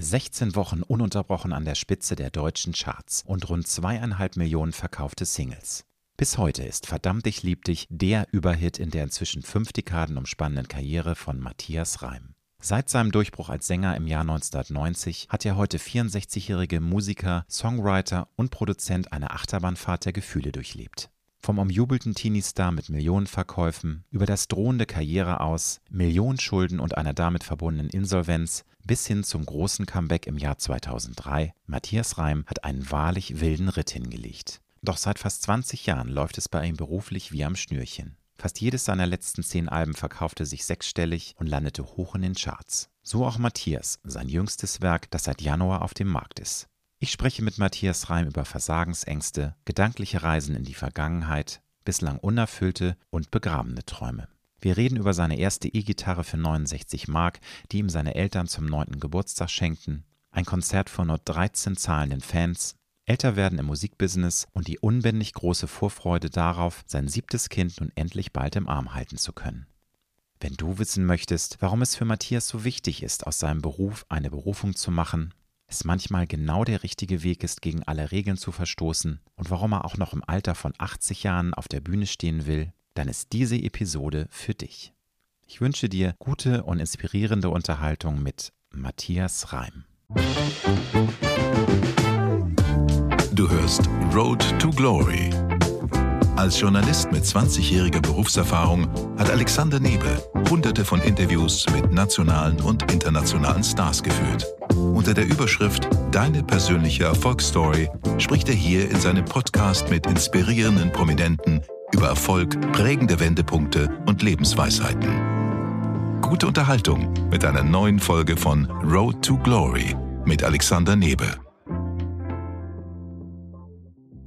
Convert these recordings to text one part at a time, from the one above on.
16 Wochen ununterbrochen an der Spitze der deutschen Charts und rund zweieinhalb Millionen verkaufte Singles. Bis heute ist Verdammt ich lieb dich der Überhit in der inzwischen fünf Dekaden umspannenden Karriere von Matthias Reim. Seit seinem Durchbruch als Sänger im Jahr 1990 hat der heute 64-jährige Musiker, Songwriter und Produzent eine Achterbahnfahrt der Gefühle durchlebt. Vom umjubelten Teenie-Star mit Millionenverkäufen über das drohende Karriere aus, Millionenschulden und einer damit verbundenen Insolvenz bis hin zum großen Comeback im Jahr 2003, Matthias Reim hat einen wahrlich wilden Ritt hingelegt. Doch seit fast 20 Jahren läuft es bei ihm beruflich wie am Schnürchen. Fast jedes seiner letzten zehn Alben verkaufte sich sechsstellig und landete hoch in den Charts. So auch Matthias, sein jüngstes Werk, das seit Januar auf dem Markt ist. Ich spreche mit Matthias Reim über Versagensängste, gedankliche Reisen in die Vergangenheit, bislang unerfüllte und begrabene Träume. Wir reden über seine erste E-Gitarre für 69 Mark, die ihm seine Eltern zum 9. Geburtstag schenkten, ein Konzert vor nur 13 zahlenden Fans, älter werden im Musikbusiness und die unbändig große Vorfreude darauf, sein siebtes Kind nun endlich bald im Arm halten zu können. Wenn du wissen möchtest, warum es für Matthias so wichtig ist, aus seinem Beruf eine Berufung zu machen, es manchmal genau der richtige Weg ist, gegen alle Regeln zu verstoßen und warum er auch noch im Alter von 80 Jahren auf der Bühne stehen will, dann ist diese Episode für dich. Ich wünsche dir gute und inspirierende Unterhaltung mit Matthias Reim. Du hörst Road to Glory als Journalist mit 20-jähriger Berufserfahrung hat Alexander Nebe hunderte von Interviews mit nationalen und internationalen Stars geführt. Unter der Überschrift Deine persönliche Erfolgsstory spricht er hier in seinem Podcast mit inspirierenden Prominenten über Erfolg, prägende Wendepunkte und Lebensweisheiten. Gute Unterhaltung mit einer neuen Folge von Road to Glory mit Alexander Nebe.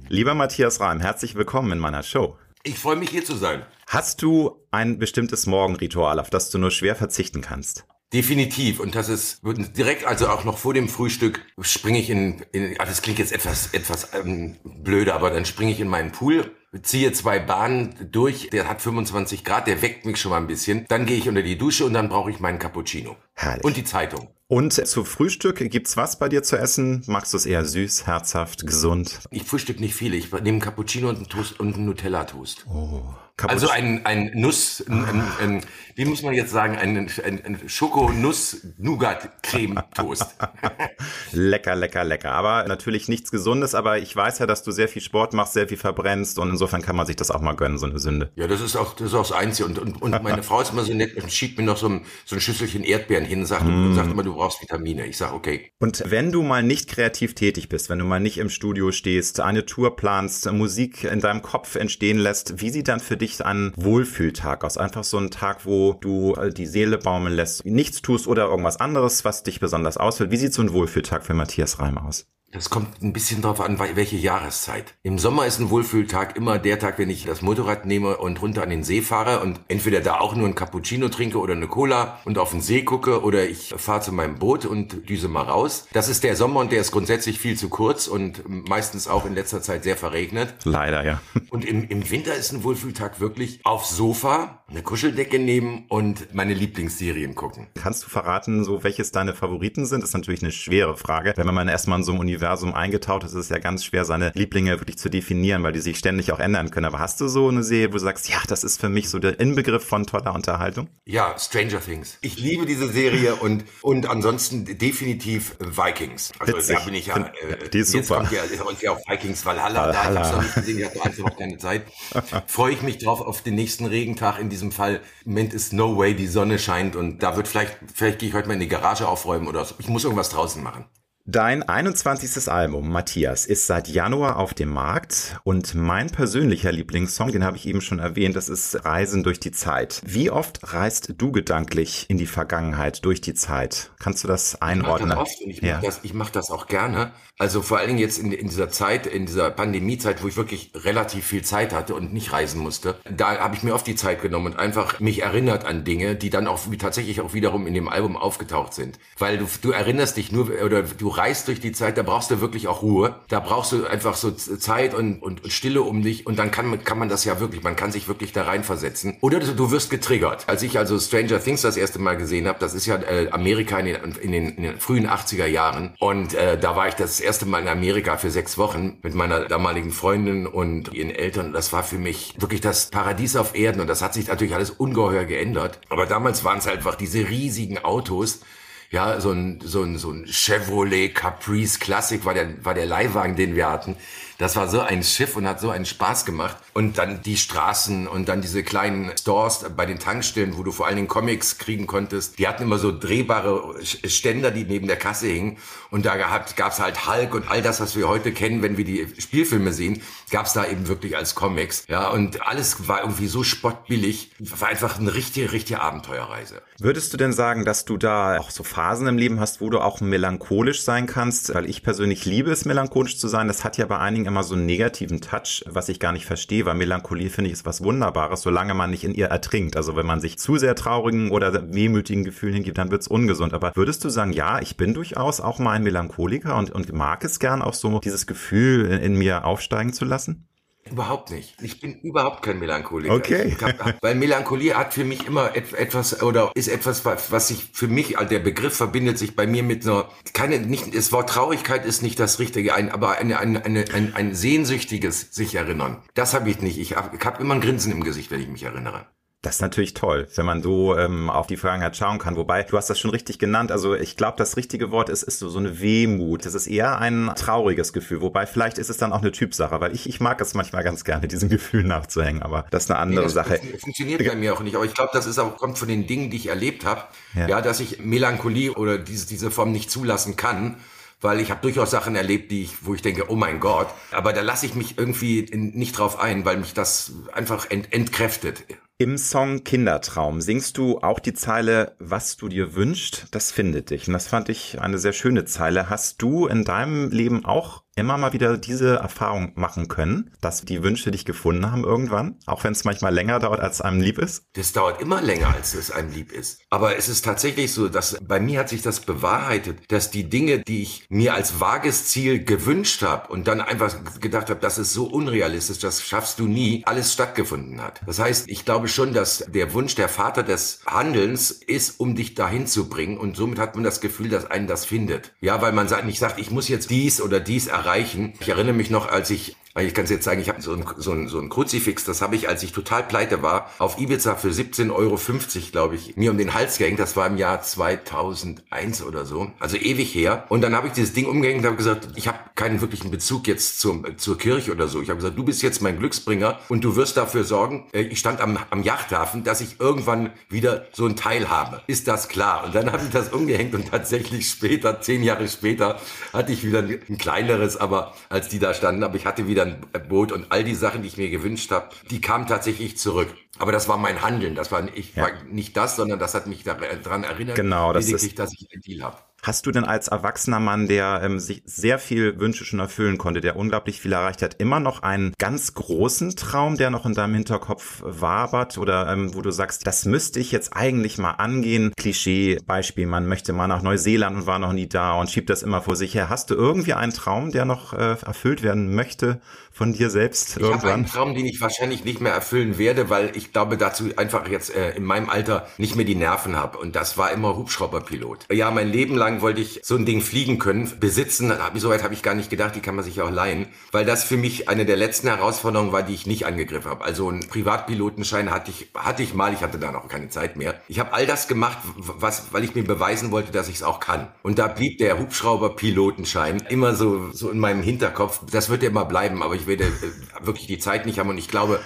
Lieber Matthias Reim, herzlich willkommen in meiner Show. Ich freue mich hier zu sein. Hast du ein bestimmtes Morgenritual, auf das du nur schwer verzichten kannst? Definitiv. Und das ist direkt, also auch noch vor dem Frühstück, springe ich in, in ah, das klingt jetzt etwas, etwas ähm, blöde, aber dann springe ich in meinen Pool, ziehe zwei Bahnen durch, der hat 25 Grad, der weckt mich schon mal ein bisschen. Dann gehe ich unter die Dusche und dann brauche ich meinen Cappuccino. Herrlich. Und die Zeitung. Und zu Frühstück gibt's was bei dir zu essen? Magst du es eher süß, herzhaft, gesund? Ich frühstück nicht viel. Ich nehme einen Cappuccino und einen Toast und einen Nutella-Toast. Oh. Also ein, ein Nuss, ein, ein, wie muss man jetzt sagen, ein, ein, Schoko-Nuss-Nougat-Creme-Toast. lecker, lecker, lecker. Aber natürlich nichts Gesundes, aber ich weiß ja, dass du sehr viel Sport machst, sehr viel verbrennst und insofern kann man sich das auch mal gönnen, so eine Sünde. Ja, das ist auch das, ist auch das Einzige. Und, und, und meine Frau ist immer so nett und schiebt mir noch so ein, so ein Schüsselchen Erdbeeren hin sagt, mm. und sagt immer, du brauchst Vitamine. Ich sag okay. Und wenn du mal nicht kreativ tätig bist, wenn du mal nicht im Studio stehst, eine Tour planst, Musik in deinem Kopf entstehen lässt, wie sieht dann für dich ein Wohlfühltag aus? Einfach so ein Tag, wo du die Seele baumeln lässt, nichts tust oder irgendwas anderes, was dich besonders ausfüllt. Wie sieht so ein Wohlfühltag für Matthias Reim aus? Das kommt ein bisschen drauf an, welche Jahreszeit. Im Sommer ist ein Wohlfühltag immer der Tag, wenn ich das Motorrad nehme und runter an den See fahre und entweder da auch nur ein Cappuccino trinke oder eine Cola und auf den See gucke oder ich fahre zu meinem Boot und düse mal raus. Das ist der Sommer und der ist grundsätzlich viel zu kurz und meistens auch in letzter Zeit sehr verregnet. Leider, ja. Und im, im Winter ist ein Wohlfühltag wirklich aufs Sofa, eine Kuscheldecke nehmen und meine Lieblingsserien gucken. Kannst du verraten, so welches deine Favoriten sind? Das ist natürlich eine schwere Frage. Wenn man erstmal in so einem Universum Universum eingetaucht ist, ist es ja ganz schwer, seine Lieblinge wirklich zu definieren, weil die sich ständig auch ändern können. Aber hast du so eine Serie, wo du sagst, ja, das ist für mich so der Inbegriff von toller Unterhaltung? Ja, Stranger Things. Ich liebe diese Serie und, und ansonsten definitiv Vikings. Also Witzig. da bin ich ja, äh, die ist jetzt super. kommt ja, kommt ja auch Vikings Valhalla. Valhalla. Da, ich hab's noch nicht gesehen, ich einfach noch keine Zeit. Freue ich mich drauf auf den nächsten Regentag. In diesem Fall, im Moment ist no way, die Sonne scheint und da wird vielleicht, vielleicht gehe ich heute mal in die Garage aufräumen oder so. Ich muss irgendwas draußen machen. Dein 21. Album, Matthias, ist seit Januar auf dem Markt und mein persönlicher Lieblingssong, den habe ich eben schon erwähnt, das ist Reisen durch die Zeit. Wie oft reist du gedanklich in die Vergangenheit durch die Zeit? Kannst du das einordnen? Ich mache das ich mache das, ich mach das auch gerne. Also vor allen Dingen jetzt in, in dieser Zeit, in dieser Pandemiezeit, wo ich wirklich relativ viel Zeit hatte und nicht reisen musste, da habe ich mir oft die Zeit genommen und einfach mich erinnert an Dinge, die dann auch wie tatsächlich auch wiederum in dem Album aufgetaucht sind. Weil du, du erinnerst dich nur oder du reist durch die Zeit, da brauchst du wirklich auch Ruhe. Da brauchst du einfach so Zeit und, und, und Stille um dich und dann kann man, kann man das ja wirklich, man kann sich wirklich da reinversetzen. Oder du, du wirst getriggert. Als ich also Stranger Things das erste Mal gesehen habe, das ist ja äh, Amerika in den, in, den, in den frühen 80er Jahren und äh, da war ich das erste Mal in Amerika für sechs Wochen mit meiner damaligen Freundin und ihren Eltern. Das war für mich wirklich das Paradies auf Erden und das hat sich natürlich alles ungeheuer geändert. Aber damals waren es einfach diese riesigen Autos, ja, so ein, so ein, so ein Chevrolet Caprice Classic war der, war der Leihwagen, den wir hatten. Das war so ein Schiff und hat so einen Spaß gemacht. Und dann die Straßen und dann diese kleinen Stores bei den Tankstellen, wo du vor allen Dingen Comics kriegen konntest. Die hatten immer so drehbare Ständer, die neben der Kasse hingen. Und da gab es halt Hulk und all das, was wir heute kennen, wenn wir die Spielfilme sehen, gab es da eben wirklich als Comics. Ja, und alles war irgendwie so spottbillig. War einfach eine richtige, richtige Abenteuerreise. Würdest du denn sagen, dass du da auch so Phasen im Leben hast, wo du auch melancholisch sein kannst? Weil ich persönlich liebe es, melancholisch zu sein. Das hat ja bei einigen immer so einen negativen Touch, was ich gar nicht verstehe, weil Melancholie finde ich ist was Wunderbares, solange man nicht in ihr ertrinkt. Also wenn man sich zu sehr traurigen oder wehmütigen Gefühlen hingibt, dann wird's ungesund. Aber würdest du sagen, ja, ich bin durchaus auch mal ein Melancholiker und, und mag es gern auch so, dieses Gefühl in, in mir aufsteigen zu lassen? Überhaupt nicht. Ich bin überhaupt kein Melancholiker. Okay. Hab, weil Melancholie hat für mich immer etwas oder ist etwas, was sich für mich, also der Begriff verbindet sich bei mir mit einer, keine, nicht, das Wort Traurigkeit ist nicht das Richtige, ein, aber eine, eine, eine, ein, ein sehnsüchtiges sich erinnern. Das habe ich nicht. Ich habe hab immer ein Grinsen im Gesicht, wenn ich mich erinnere. Das ist natürlich toll, wenn man so ähm, auf die Vergangenheit schauen kann. Wobei, du hast das schon richtig genannt. Also ich glaube, das richtige Wort ist, ist so, so eine Wehmut. Das ist eher ein trauriges Gefühl. Wobei vielleicht ist es dann auch eine Typsache, weil ich, ich mag es manchmal ganz gerne, diesem Gefühl nachzuhängen. Aber das ist eine andere nee, das Sache. Funktioniert bei mir auch nicht. Aber ich glaube, das ist auch, kommt von den Dingen, die ich erlebt habe. Ja. ja, dass ich Melancholie oder diese, diese Form nicht zulassen kann weil ich habe durchaus Sachen erlebt, die ich, wo ich denke, oh mein Gott, aber da lasse ich mich irgendwie nicht drauf ein, weil mich das einfach ent, entkräftet. Im Song Kindertraum singst du auch die Zeile, was du dir wünschst, das findet dich. Und das fand ich eine sehr schöne Zeile. Hast du in deinem Leben auch immer mal wieder diese Erfahrung machen können, dass die Wünsche dich gefunden haben irgendwann, auch wenn es manchmal länger dauert, als einem lieb ist? Das dauert immer länger, als es einem lieb ist. Aber es ist tatsächlich so, dass bei mir hat sich das bewahrheitet, dass die Dinge, die ich mir als vages Ziel gewünscht habe und dann einfach gedacht habe, das ist so unrealistisch, das schaffst du nie, alles stattgefunden hat. Das heißt, ich glaube schon, dass der Wunsch der Vater des Handelns ist, um dich dahin zu bringen und somit hat man das Gefühl, dass einen das findet. Ja, weil man nicht sagt, ich muss jetzt dies oder dies erreichen erreichen. Ich erinnere mich noch, als ich ich kann es jetzt sagen, ich habe so ein, so, ein, so ein Kruzifix, das habe ich, als ich total pleite war, auf Ibiza für 17,50 Euro, glaube ich, mir um den Hals gehängt. Das war im Jahr 2001 oder so, also ewig her. Und dann habe ich dieses Ding umgehängt und habe gesagt, ich habe keinen wirklichen Bezug jetzt zur, zur Kirche oder so. Ich habe gesagt, du bist jetzt mein Glücksbringer und du wirst dafür sorgen, äh, ich stand am, am Yachthafen, dass ich irgendwann wieder so ein Teil habe. Ist das klar? Und dann habe ich das umgehängt und tatsächlich später, zehn Jahre später, hatte ich wieder ein kleineres, aber als die da standen, aber ich hatte wieder dann Boot und all die Sachen, die ich mir gewünscht habe, die kamen tatsächlich zurück. Aber das war mein Handeln. Das war, ich, ja. war nicht das, sondern das hat mich daran erinnert, genau, das ist, dass ich einen Deal habe. Hast du denn als erwachsener Mann, der ähm, sich sehr viel Wünsche schon erfüllen konnte, der unglaublich viel erreicht hat, immer noch einen ganz großen Traum, der noch in deinem Hinterkopf wabert oder ähm, wo du sagst, das müsste ich jetzt eigentlich mal angehen? Klischee, Beispiel, man möchte mal nach Neuseeland und war noch nie da und schiebt das immer vor sich her. Hast du irgendwie einen Traum, der noch äh, erfüllt werden möchte von dir selbst ich irgendwann? Einen Traum, den ich wahrscheinlich nicht mehr erfüllen werde, weil ich glaube dazu einfach jetzt äh, in meinem Alter nicht mehr die Nerven habe und das war immer Hubschrauberpilot. Ja, mein Leben lang wollte ich so ein Ding fliegen können, besitzen. Soweit habe ich gar nicht gedacht, die kann man sich auch leihen, weil das für mich eine der letzten Herausforderungen war, die ich nicht angegriffen habe. Also einen Privatpilotenschein hatte ich, hatte ich mal, ich hatte da noch keine Zeit mehr. Ich habe all das gemacht, was, weil ich mir beweisen wollte, dass ich es auch kann. Und da blieb der Hubschrauberpilotenschein immer so, so in meinem Hinterkopf. Das wird ja immer bleiben, aber ich werde äh, wirklich die Zeit nicht haben. Und ich glaube,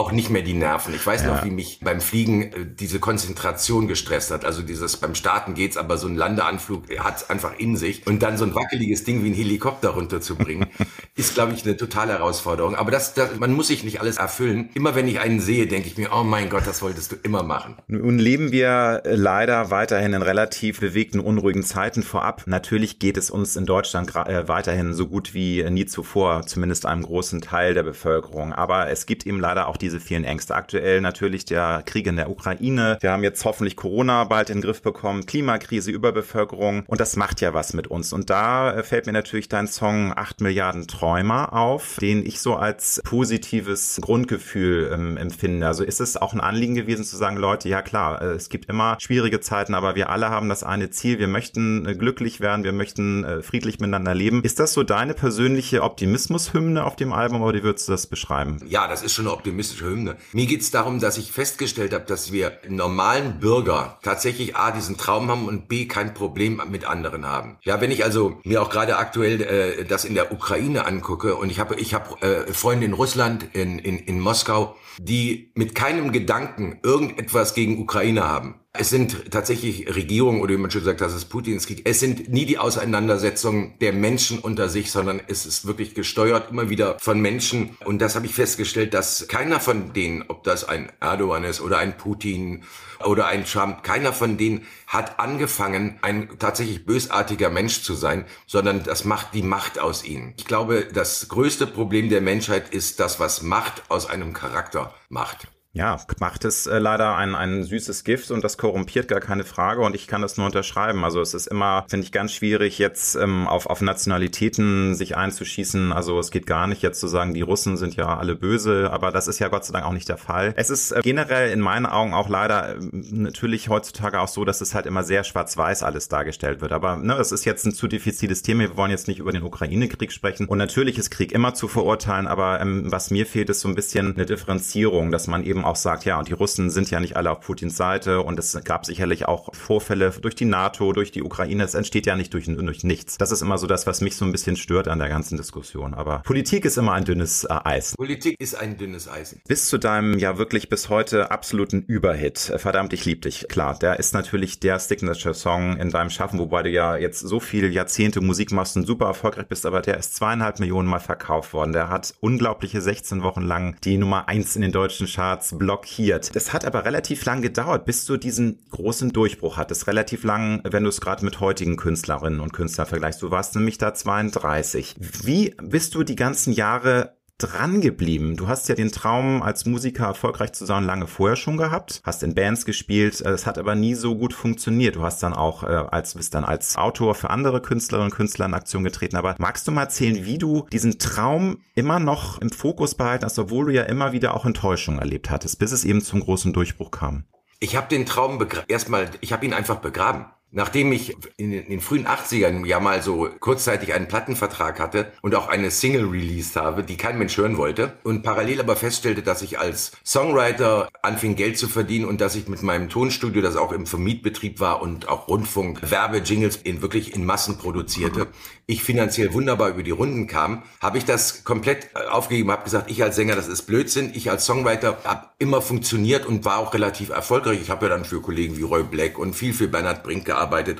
auch nicht mehr die Nerven. Ich weiß ja. noch, wie mich beim Fliegen äh, diese Konzentration gestresst hat. Also dieses beim Starten geht's, aber so ein Landeanflug hat einfach in sich und dann so ein wackeliges Ding wie ein Helikopter runterzubringen, ist glaube ich eine totale Herausforderung. Aber das, das, man muss sich nicht alles erfüllen. Immer wenn ich einen sehe, denke ich mir, oh mein Gott, das wolltest du immer machen. Nun leben wir leider weiterhin in relativ bewegten, unruhigen Zeiten vorab. Natürlich geht es uns in Deutschland äh, weiterhin so gut wie nie zuvor, zumindest einem großen Teil der Bevölkerung. Aber es gibt eben leider auch die Klimakrise, vielen Ängste. Aktuell natürlich der Krieg in der Ukraine. Wir haben jetzt hoffentlich Corona bald in den Griff bekommen, Klimakrise, Überbevölkerung und das macht ja was mit uns. Und da äh, fällt mir natürlich dein Song 8 Milliarden Träumer auf, den ich so als positives Grundgefühl ähm, empfinde. Also ist es auch ein Anliegen gewesen zu sagen, Leute, ja klar, äh, es gibt immer schwierige Zeiten, aber wir alle haben das eine Ziel. Wir möchten äh, glücklich werden, wir möchten friedlich miteinander leben. Ist das so deine persönliche Optimismushymne auf dem Album oder wie würdest du das beschreiben? Ja, das ist schon eine Hymne. Mir geht es darum, dass ich festgestellt habe, dass wir normalen Bürger tatsächlich A, diesen Traum haben und B, kein Problem mit anderen haben. Ja, wenn ich also mir auch gerade aktuell äh, das in der Ukraine angucke und ich habe ich hab, äh, Freunde in Russland, in, in, in Moskau, die mit keinem Gedanken irgendetwas gegen Ukraine haben. Es sind tatsächlich Regierungen oder wie man schon sagt, das ist Putins Krieg. Es sind nie die Auseinandersetzungen der Menschen unter sich, sondern es ist wirklich gesteuert immer wieder von Menschen. Und das habe ich festgestellt, dass keiner von denen, ob das ein Erdogan ist oder ein Putin oder ein Trump, keiner von denen hat angefangen, ein tatsächlich bösartiger Mensch zu sein, sondern das macht die Macht aus ihnen. Ich glaube, das größte Problem der Menschheit ist das, was Macht aus einem Charakter macht. Ja, macht es äh, leider ein, ein süßes Gift und das korrumpiert gar keine Frage und ich kann das nur unterschreiben. Also es ist immer, finde ich, ganz schwierig, jetzt ähm, auf, auf Nationalitäten sich einzuschießen. Also es geht gar nicht jetzt zu sagen, die Russen sind ja alle böse, aber das ist ja Gott sei Dank auch nicht der Fall. Es ist äh, generell in meinen Augen auch leider äh, natürlich heutzutage auch so, dass es halt immer sehr schwarz-weiß alles dargestellt wird. Aber ne, es ist jetzt ein zu diffiziles Thema. Wir wollen jetzt nicht über den Ukraine-Krieg sprechen. Und natürlich ist Krieg immer zu verurteilen, aber ähm, was mir fehlt, ist so ein bisschen eine Differenzierung, dass man eben eben auch sagt, ja, und die Russen sind ja nicht alle auf Putins Seite und es gab sicherlich auch Vorfälle durch die NATO, durch die Ukraine. Es entsteht ja nicht durch, durch nichts. Das ist immer so das, was mich so ein bisschen stört an der ganzen Diskussion. Aber Politik ist immer ein dünnes äh, Eis. Politik ist ein dünnes Eis. Bis zu deinem ja wirklich bis heute absoluten Überhit. Verdammt, ich lieb dich. Klar, der ist natürlich der Signature-Song in deinem Schaffen, wobei du ja jetzt so viele Jahrzehnte Musik machst und super erfolgreich bist, aber der ist zweieinhalb Millionen Mal verkauft worden. Der hat unglaubliche 16 Wochen lang die Nummer eins in den deutschen Charts blockiert. Das hat aber relativ lang gedauert, bis du diesen großen Durchbruch hattest. Relativ lang, wenn du es gerade mit heutigen Künstlerinnen und Künstlern vergleichst. Du warst nämlich da 32. Wie bist du die ganzen Jahre dran geblieben? Du hast ja den Traum, als Musiker erfolgreich zu sein, lange vorher schon gehabt, hast in Bands gespielt, es hat aber nie so gut funktioniert. Du hast dann auch äh, als bist dann als Autor für andere Künstlerinnen und Künstler in Aktion getreten. Aber magst du mal erzählen, wie du diesen Traum immer noch im Fokus behalten hast, obwohl du ja immer wieder auch Enttäuschung erlebt hattest, bis es eben zum großen Durchbruch kam? Ich habe den Traum erstmal, ich habe ihn einfach begraben. Nachdem ich in den frühen 80ern ja mal so kurzzeitig einen Plattenvertrag hatte und auch eine Single released habe, die kein Mensch hören wollte und parallel aber feststellte, dass ich als Songwriter anfing Geld zu verdienen und dass ich mit meinem Tonstudio, das auch im Vermietbetrieb war und auch Rundfunk, Werbejingles in wirklich in Massen produzierte, ich finanziell wunderbar über die Runden kam, habe ich das komplett äh, aufgegeben, habe gesagt, ich als Sänger, das ist Blödsinn. Ich als Songwriter habe immer funktioniert und war auch relativ erfolgreich. Ich habe ja dann für Kollegen wie Roy Black und viel für Bernhard Brink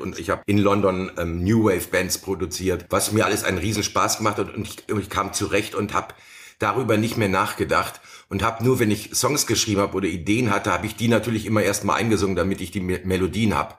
und ich habe in London ähm, New Wave Bands produziert, was mir alles einen riesen Spaß gemacht hat und ich, ich kam zurecht und habe darüber nicht mehr nachgedacht und habe nur, wenn ich Songs geschrieben habe oder Ideen hatte, habe ich die natürlich immer erstmal eingesungen, damit ich die Melodien habe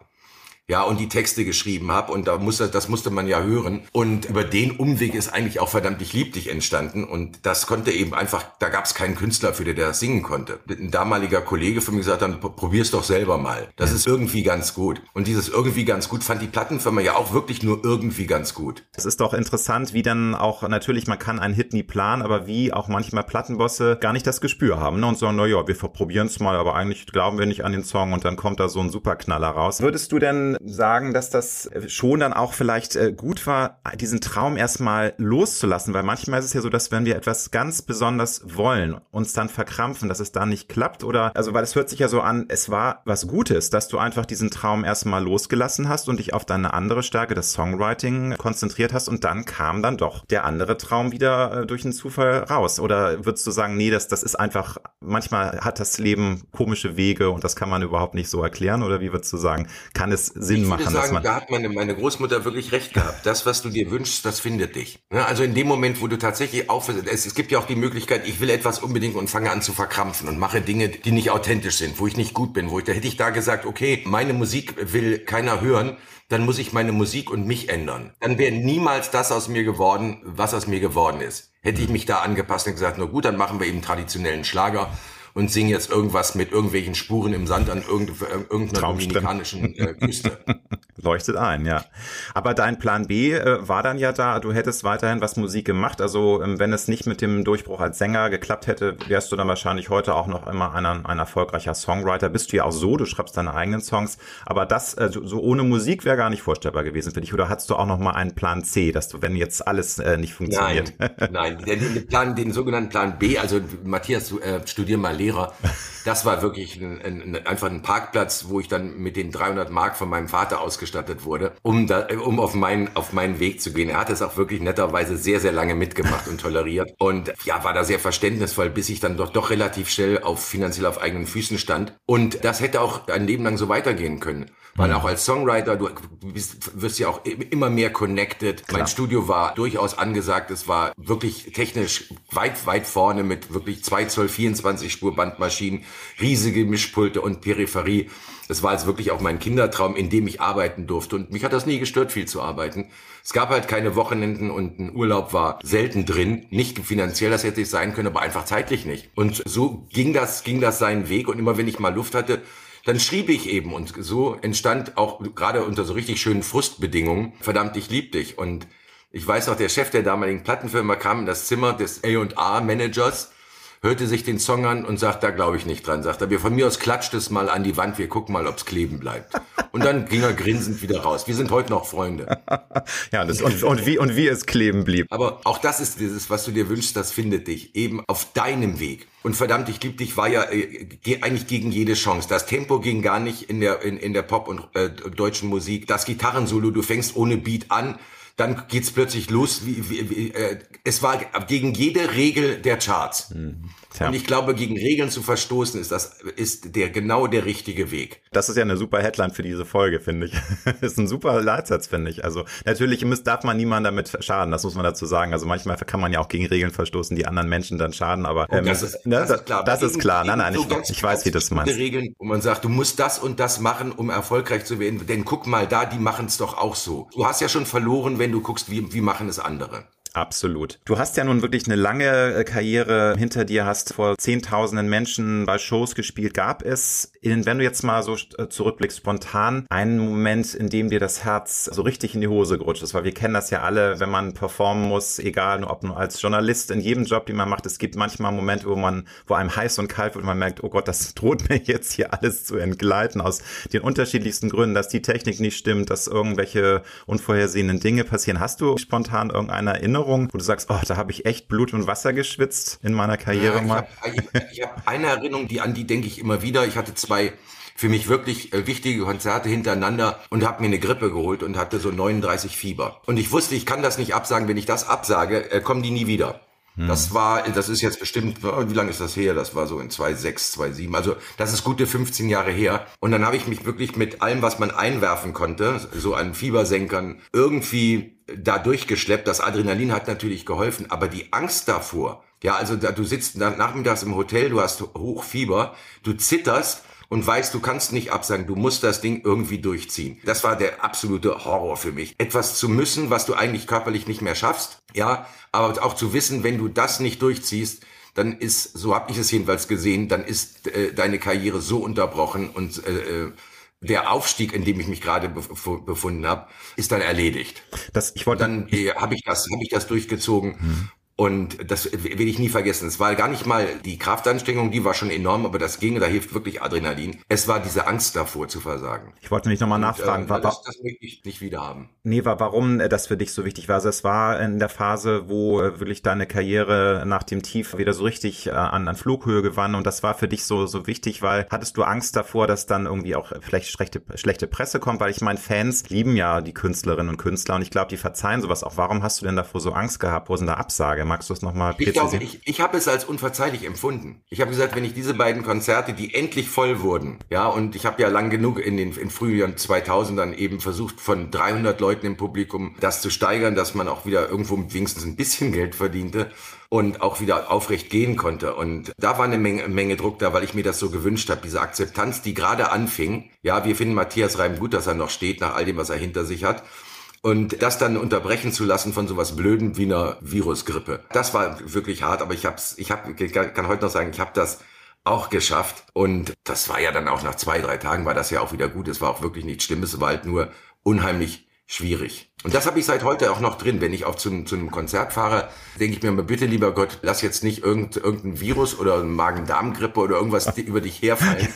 ja, und die Texte geschrieben habe und da musste, das musste man ja hören. Und über den Umweg ist eigentlich auch verdammt ich lieb dich entstanden und das konnte eben einfach, da gab es keinen Künstler für, der das singen konnte. Ein damaliger Kollege von mir gesagt, dann probier's doch selber mal. Das ist irgendwie ganz gut. Und dieses irgendwie ganz gut fand die Plattenfirma ja auch wirklich nur irgendwie ganz gut. Es ist doch interessant, wie dann auch, natürlich, man kann einen Hit nie planen, aber wie auch manchmal Plattenbosse gar nicht das Gespür haben ne? und sagen, na ja, wir probieren es mal, aber eigentlich glauben wir nicht an den Song und dann kommt da so ein Superknaller raus. Würdest du denn sagen, dass das schon dann auch vielleicht äh, gut war, diesen Traum erstmal loszulassen, weil manchmal ist es ja so, dass wenn wir etwas ganz besonders wollen, uns dann verkrampfen, dass es dann nicht klappt oder, also weil es hört sich ja so an, es war was Gutes, dass du einfach diesen Traum erstmal losgelassen hast und dich auf deine andere Stärke, das Songwriting, konzentriert hast und dann kam dann doch der andere Traum wieder äh, durch einen Zufall raus. Oder würdest du sagen, nee, das, das ist einfach, manchmal hat das Leben komische Wege und das kann man überhaupt nicht so erklären? Oder wie würdest du sagen, kann es Sinn machen. Ich würde sagen, da hat meine, meine Großmutter wirklich recht gehabt. Das, was du dir wünschst, das findet dich. Also in dem Moment, wo du tatsächlich auf, es, es gibt ja auch die Möglichkeit, ich will etwas unbedingt und fange an zu verkrampfen und mache Dinge, die nicht authentisch sind, wo ich nicht gut bin, wo ich, da hätte ich da gesagt, okay, meine Musik will keiner hören, dann muss ich meine Musik und mich ändern. Dann wäre niemals das aus mir geworden, was aus mir geworden ist. Hätte ich mich da angepasst und gesagt, na gut, dann machen wir eben traditionellen Schlager und singe jetzt irgendwas mit irgendwelchen Spuren im Sand an irgendeiner dominikanischen äh, Küste. Leuchtet ein, ja. Aber dein Plan B äh, war dann ja da, du hättest weiterhin was Musik gemacht. Also ähm, wenn es nicht mit dem Durchbruch als Sänger geklappt hätte, wärst du dann wahrscheinlich heute auch noch immer ein, ein erfolgreicher Songwriter. Bist du ja auch so, du schreibst deine eigenen Songs. Aber das äh, so ohne Musik wäre gar nicht vorstellbar gewesen für dich. Oder hattest du auch noch mal einen Plan C, dass du, wenn jetzt alles äh, nicht funktioniert? Nein, nein. Den, den, Plan, den sogenannten Plan B, also Matthias, äh, studier mal Lehrer. Das war wirklich ein, ein, einfach ein Parkplatz, wo ich dann mit den 300 Mark von meinem Vater ausgestattet wurde, um da, um auf meinen, auf meinen Weg zu gehen. Er hat es auch wirklich netterweise sehr, sehr lange mitgemacht und toleriert und ja, war da sehr verständnisvoll, bis ich dann doch, doch relativ schnell auf finanziell auf eigenen Füßen stand. Und das hätte auch ein Leben lang so weitergehen können. Weil auch als Songwriter, du bist, wirst ja auch immer mehr connected. Klar. Mein Studio war durchaus angesagt. Es war wirklich technisch weit, weit vorne mit wirklich 2 Zoll 24 Spur Bandmaschinen, riesige Mischpulte und Peripherie. Es war jetzt wirklich auch mein Kindertraum, in dem ich arbeiten durfte. Und mich hat das nie gestört, viel zu arbeiten. Es gab halt keine Wochenenden und ein Urlaub war selten drin. Nicht finanziell, das hätte ich sein können, aber einfach zeitlich nicht. Und so ging das, ging das seinen Weg. Und immer wenn ich mal Luft hatte, dann schrieb ich eben und so entstand auch gerade unter so richtig schönen Frustbedingungen, verdammt, ich lieb dich. Und ich weiß noch, der Chef der damaligen Plattenfirma kam in das Zimmer des A&R-Managers, hörte sich den Song an und sagt, da glaube ich nicht dran. Sagt er, wir von mir aus klatscht es mal an die Wand, wir gucken mal, ob's kleben bleibt. Und dann ging er grinsend wieder raus. Wir sind heute noch Freunde. ja, das, und, und, wie, und wie es kleben blieb. Aber auch das ist dieses, was du dir wünschst, das findet dich eben auf deinem Weg. Und verdammt, ich lieb dich war ja äh, eigentlich gegen jede Chance. Das Tempo ging gar nicht in der in, in der Pop und äh, deutschen Musik. Das Gitarrensolo, du fängst ohne Beat an, dann geht's plötzlich los. Wie, wie, wie, äh, es war gegen jede Regel der Charts. Mhm. Tja. Und ich glaube, gegen Regeln zu verstoßen ist das ist der genau der richtige Weg. Das ist ja eine super Headline für diese Folge, finde ich. ist ein super Leitsatz, finde ich. Also natürlich darf man niemand damit schaden, das muss man dazu sagen. Also manchmal kann man ja auch gegen Regeln verstoßen, die anderen Menschen dann schaden, aber ähm, das, ist, ne, das, ist klar. Das ist klar. Nein, nein, so ich, ich weiß, wie das meinst. Regeln, wo man sagt, du musst das und das machen, um erfolgreich zu werden. Denn guck mal da, die machen es doch auch so. Du hast ja schon verloren, wenn du guckst, wie, wie machen es andere. Absolut. Du hast ja nun wirklich eine lange äh, Karriere hinter dir, hast vor Zehntausenden Menschen bei Shows gespielt. Gab es, wenn du jetzt mal so äh, zurückblickst, spontan einen Moment, in dem dir das Herz so richtig in die Hose gerutscht ist? Weil wir kennen das ja alle, wenn man performen muss, egal ob nur als Journalist, in jedem Job, den man macht. Es gibt manchmal Momente, wo man, wo einem heiß und kalt wird und man merkt, oh Gott, das droht mir jetzt hier alles zu entgleiten aus den unterschiedlichsten Gründen, dass die Technik nicht stimmt, dass irgendwelche unvorhersehenen Dinge passieren. Hast du spontan irgendeine Erinnerung? Erinnerung, wo du sagst, oh, da habe ich echt Blut und Wasser geschwitzt in meiner Karriere ja, mal? Ich habe hab eine Erinnerung, die an die denke ich immer wieder. Ich hatte zwei für mich wirklich äh, wichtige Konzerte hintereinander und habe mir eine Grippe geholt und hatte so 39 Fieber. Und ich wusste, ich kann das nicht absagen. Wenn ich das absage, äh, kommen die nie wieder. Hm. Das war, das ist jetzt bestimmt, wie lange ist das her? Das war so in 2006, 2007. Also das ist gute 15 Jahre her. Und dann habe ich mich wirklich mit allem, was man einwerfen konnte, so an Fiebersenkern, irgendwie da durchgeschleppt. Das Adrenalin hat natürlich geholfen, aber die Angst davor, ja, also da, du sitzt nachmittags im Hotel, du hast Hochfieber, du zitterst und weißt, du kannst nicht absagen, du musst das Ding irgendwie durchziehen. Das war der absolute Horror für mich. Etwas zu müssen, was du eigentlich körperlich nicht mehr schaffst, ja, aber auch zu wissen, wenn du das nicht durchziehst, dann ist, so habe ich es jedenfalls gesehen, dann ist äh, deine Karriere so unterbrochen und äh, äh der Aufstieg, in dem ich mich gerade befunden habe, ist dann erledigt. Das, ich wollte dann äh, habe ich das, habe ich das durchgezogen. Hm. Und das will ich nie vergessen. Es war gar nicht mal die Kraftanstrengung, die war schon enorm, aber das ging, da hilft wirklich Adrenalin. Es war diese Angst davor zu versagen. Ich wollte mich nochmal nachfragen. Äh, war, das, das möchte ich nicht wieder haben. Nee, war, warum das für dich so wichtig war. Also es war in der Phase, wo äh, wirklich deine Karriere nach dem Tief wieder so richtig äh, an, an Flughöhe gewann und das war für dich so, so wichtig, weil hattest du Angst davor, dass dann irgendwie auch vielleicht schlechte, schlechte Presse kommt, weil ich meine, Fans lieben ja die Künstlerinnen und Künstler und ich glaube, die verzeihen sowas auch. Warum hast du denn davor so Angst gehabt? Wo sind da Absage? Magst du es nochmal präzisieren? Ich, glaube, ich, ich habe es als unverzeihlich empfunden. Ich habe gesagt, wenn ich diese beiden Konzerte, die endlich voll wurden, ja, und ich habe ja lang genug in den in Frühjahren 2000ern eben versucht, von 300 Leuten im Publikum das zu steigern, dass man auch wieder irgendwo wenigstens ein bisschen Geld verdiente und auch wieder aufrecht gehen konnte. Und da war eine Menge, Menge Druck da, weil ich mir das so gewünscht habe, diese Akzeptanz, die gerade anfing. Ja, wir finden Matthias Reim gut, dass er noch steht, nach all dem, was er hinter sich hat. Und das dann unterbrechen zu lassen von sowas Blöden wie einer Virusgrippe. Das war wirklich hart, aber ich hab's, ich hab, kann heute noch sagen, ich habe das auch geschafft. Und das war ja dann auch nach zwei, drei Tagen war das ja auch wieder gut. Es war auch wirklich nichts Schlimmes, es war halt nur unheimlich schwierig. Und das habe ich seit heute auch noch drin. Wenn ich auf zum, zum Konzert fahre, denke ich mir mal, bitte lieber Gott, lass jetzt nicht irgend, irgendein Virus oder Magen-Darm-Grippe oder irgendwas über dich herfallen,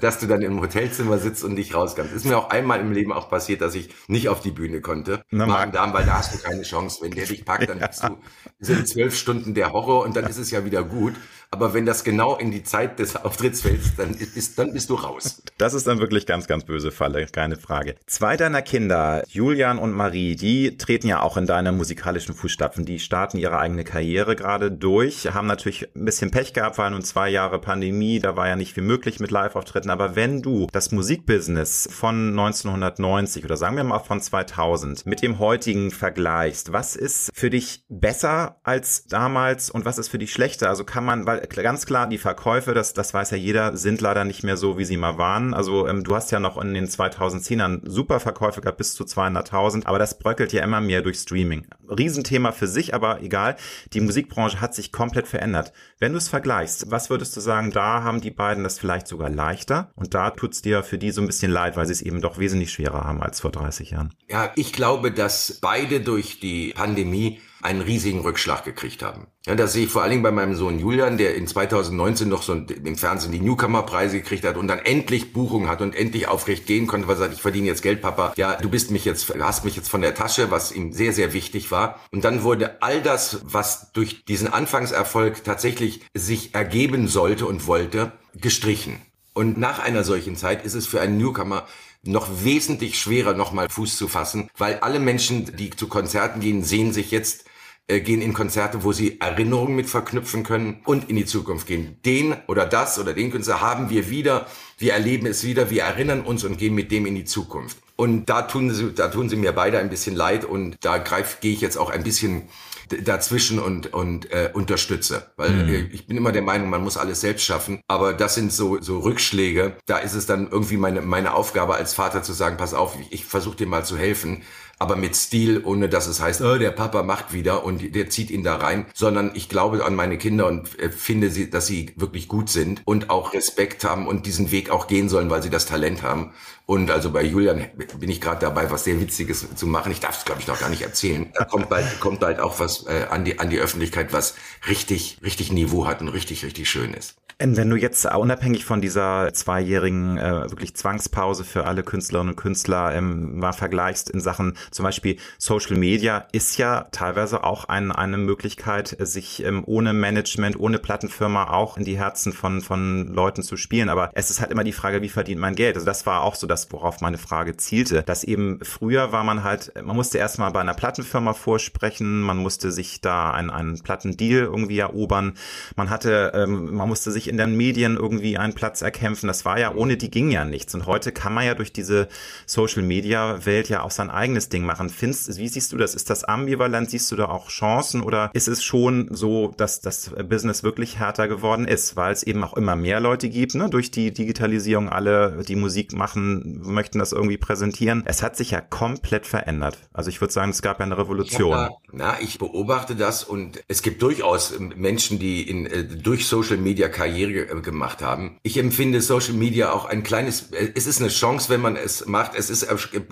dass du dann im Hotelzimmer sitzt und nicht raus kannst. Ist mir auch einmal im Leben auch passiert, dass ich nicht auf die Bühne konnte. Magen-Darm, weil da hast du keine Chance. Wenn der dich packt, dann bist du, sind zwölf Stunden der Horror und dann ist es ja wieder gut. Aber wenn das genau in die Zeit des Auftritts fällt, dann, ist, dann bist du raus. Das ist dann wirklich ganz, ganz böse Falle, keine Frage. Zwei deiner Kinder, Julian und Marie, die treten ja auch in deine musikalischen Fußstapfen. Die starten ihre eigene Karriere gerade durch, haben natürlich ein bisschen Pech gehabt, weil nun zwei Jahre Pandemie, da war ja nicht viel möglich mit Live-Auftritten. Aber wenn du das Musikbusiness von 1990 oder sagen wir mal von 2000 mit dem heutigen vergleichst, was ist für dich besser als damals und was ist für dich schlechter? Also kann man, weil ganz klar, die Verkäufe, das, das weiß ja jeder, sind leider nicht mehr so, wie sie mal waren. Also ähm, du hast ja noch in den 2010ern super Verkäufe gehabt, bis zu 200.000, aber das bröckelt ja immer mehr durch Streaming. Riesenthema für sich, aber egal. Die Musikbranche hat sich komplett verändert. Wenn du es vergleichst, was würdest du sagen, da haben die beiden das vielleicht sogar leichter und da tut's dir für die so ein bisschen leid, weil sie es eben doch wesentlich schwerer haben als vor 30 Jahren? Ja, ich glaube, dass beide durch die Pandemie einen riesigen Rückschlag gekriegt haben. Ja, das sehe ich vor allen Dingen bei meinem Sohn Julian, der in 2019 noch so im Fernsehen die Newcomer-Preise gekriegt hat und dann endlich Buchung hat und endlich aufrecht gehen konnte, weil er sagt, ich verdiene jetzt Geld, Papa. Ja, du bist mich jetzt, hast mich jetzt von der Tasche, was ihm sehr, sehr wichtig war. Und dann wurde all das, was durch diesen Anfangserfolg tatsächlich sich ergeben sollte und wollte, gestrichen. Und nach einer solchen Zeit ist es für einen Newcomer noch wesentlich schwerer, nochmal Fuß zu fassen, weil alle Menschen, die zu Konzerten gehen, sehen sich jetzt äh, gehen in Konzerte, wo sie Erinnerungen mit verknüpfen können und in die Zukunft gehen. Den oder das oder den Künstler haben wir wieder, wir erleben es wieder, wir erinnern uns und gehen mit dem in die Zukunft. Und da tun sie, da tun sie mir beide ein bisschen leid und da greif, gehe ich jetzt auch ein bisschen dazwischen und und äh, unterstütze, weil mhm. Äh, ich bin immer der Meinung, man muss alles selbst schaffen, aber das sind so so Rückschläge, da ist es dann irgendwie meine meine Aufgabe als Vater zu sagen, pass auf, ich versuche dir mal zu helfen, aber mit Stil, ohne dass es heißt, oh, der Papa macht wieder und der zieht ihn da rein, sondern ich glaube an meine Kinder und äh, finde sie, dass sie wirklich gut sind und auch Respekt haben und diesen Weg auch gehen sollen, weil sie das Talent haben. Und also bei Julian bin ich gerade dabei, was sehr Witziges zu machen. Ich darf es, glaube ich, noch gar nicht erzählen. Da kommt bald, kommt bald auch was äh, an, die, an die Öffentlichkeit, was richtig, richtig Niveau hat und richtig, richtig schön ist. Wenn du jetzt unabhängig von dieser zweijährigen äh, wirklich Zwangspause für alle Künstlerinnen und Künstler ähm, mal vergleichst in Sachen zum Beispiel Social Media, ist ja teilweise auch ein, eine Möglichkeit, sich ähm, ohne Management, ohne Plattenfirma auch in die Herzen von, von Leuten zu spielen. Aber es ist halt immer die Frage, wie verdient man Geld? Also das war auch so das, worauf meine Frage zielte. Dass eben früher war man halt, man musste erstmal bei einer Plattenfirma vorsprechen, man musste sich da einen, einen Plattendeal irgendwie erobern, man hatte, ähm, man musste sich in den Medien irgendwie einen Platz erkämpfen. Das war ja, ohne die ging ja nichts. Und heute kann man ja durch diese Social Media Welt ja auch sein eigenes Ding machen. Findest, wie siehst du das? Ist das ambivalent? Siehst du da auch Chancen oder ist es schon so, dass das Business wirklich härter geworden ist, weil es eben auch immer mehr Leute gibt, ne? Durch die Digitalisierung alle, die Musik machen, möchten das irgendwie präsentieren. Es hat sich ja komplett verändert. Also ich würde sagen, es gab ja eine Revolution. Ja, na, ich beobachte das und es gibt durchaus Menschen, die in, äh, durch Social Media Karriere äh, gemacht haben. Ich empfinde Social Media auch ein kleines, äh, es ist eine Chance, wenn man es macht. Es ist,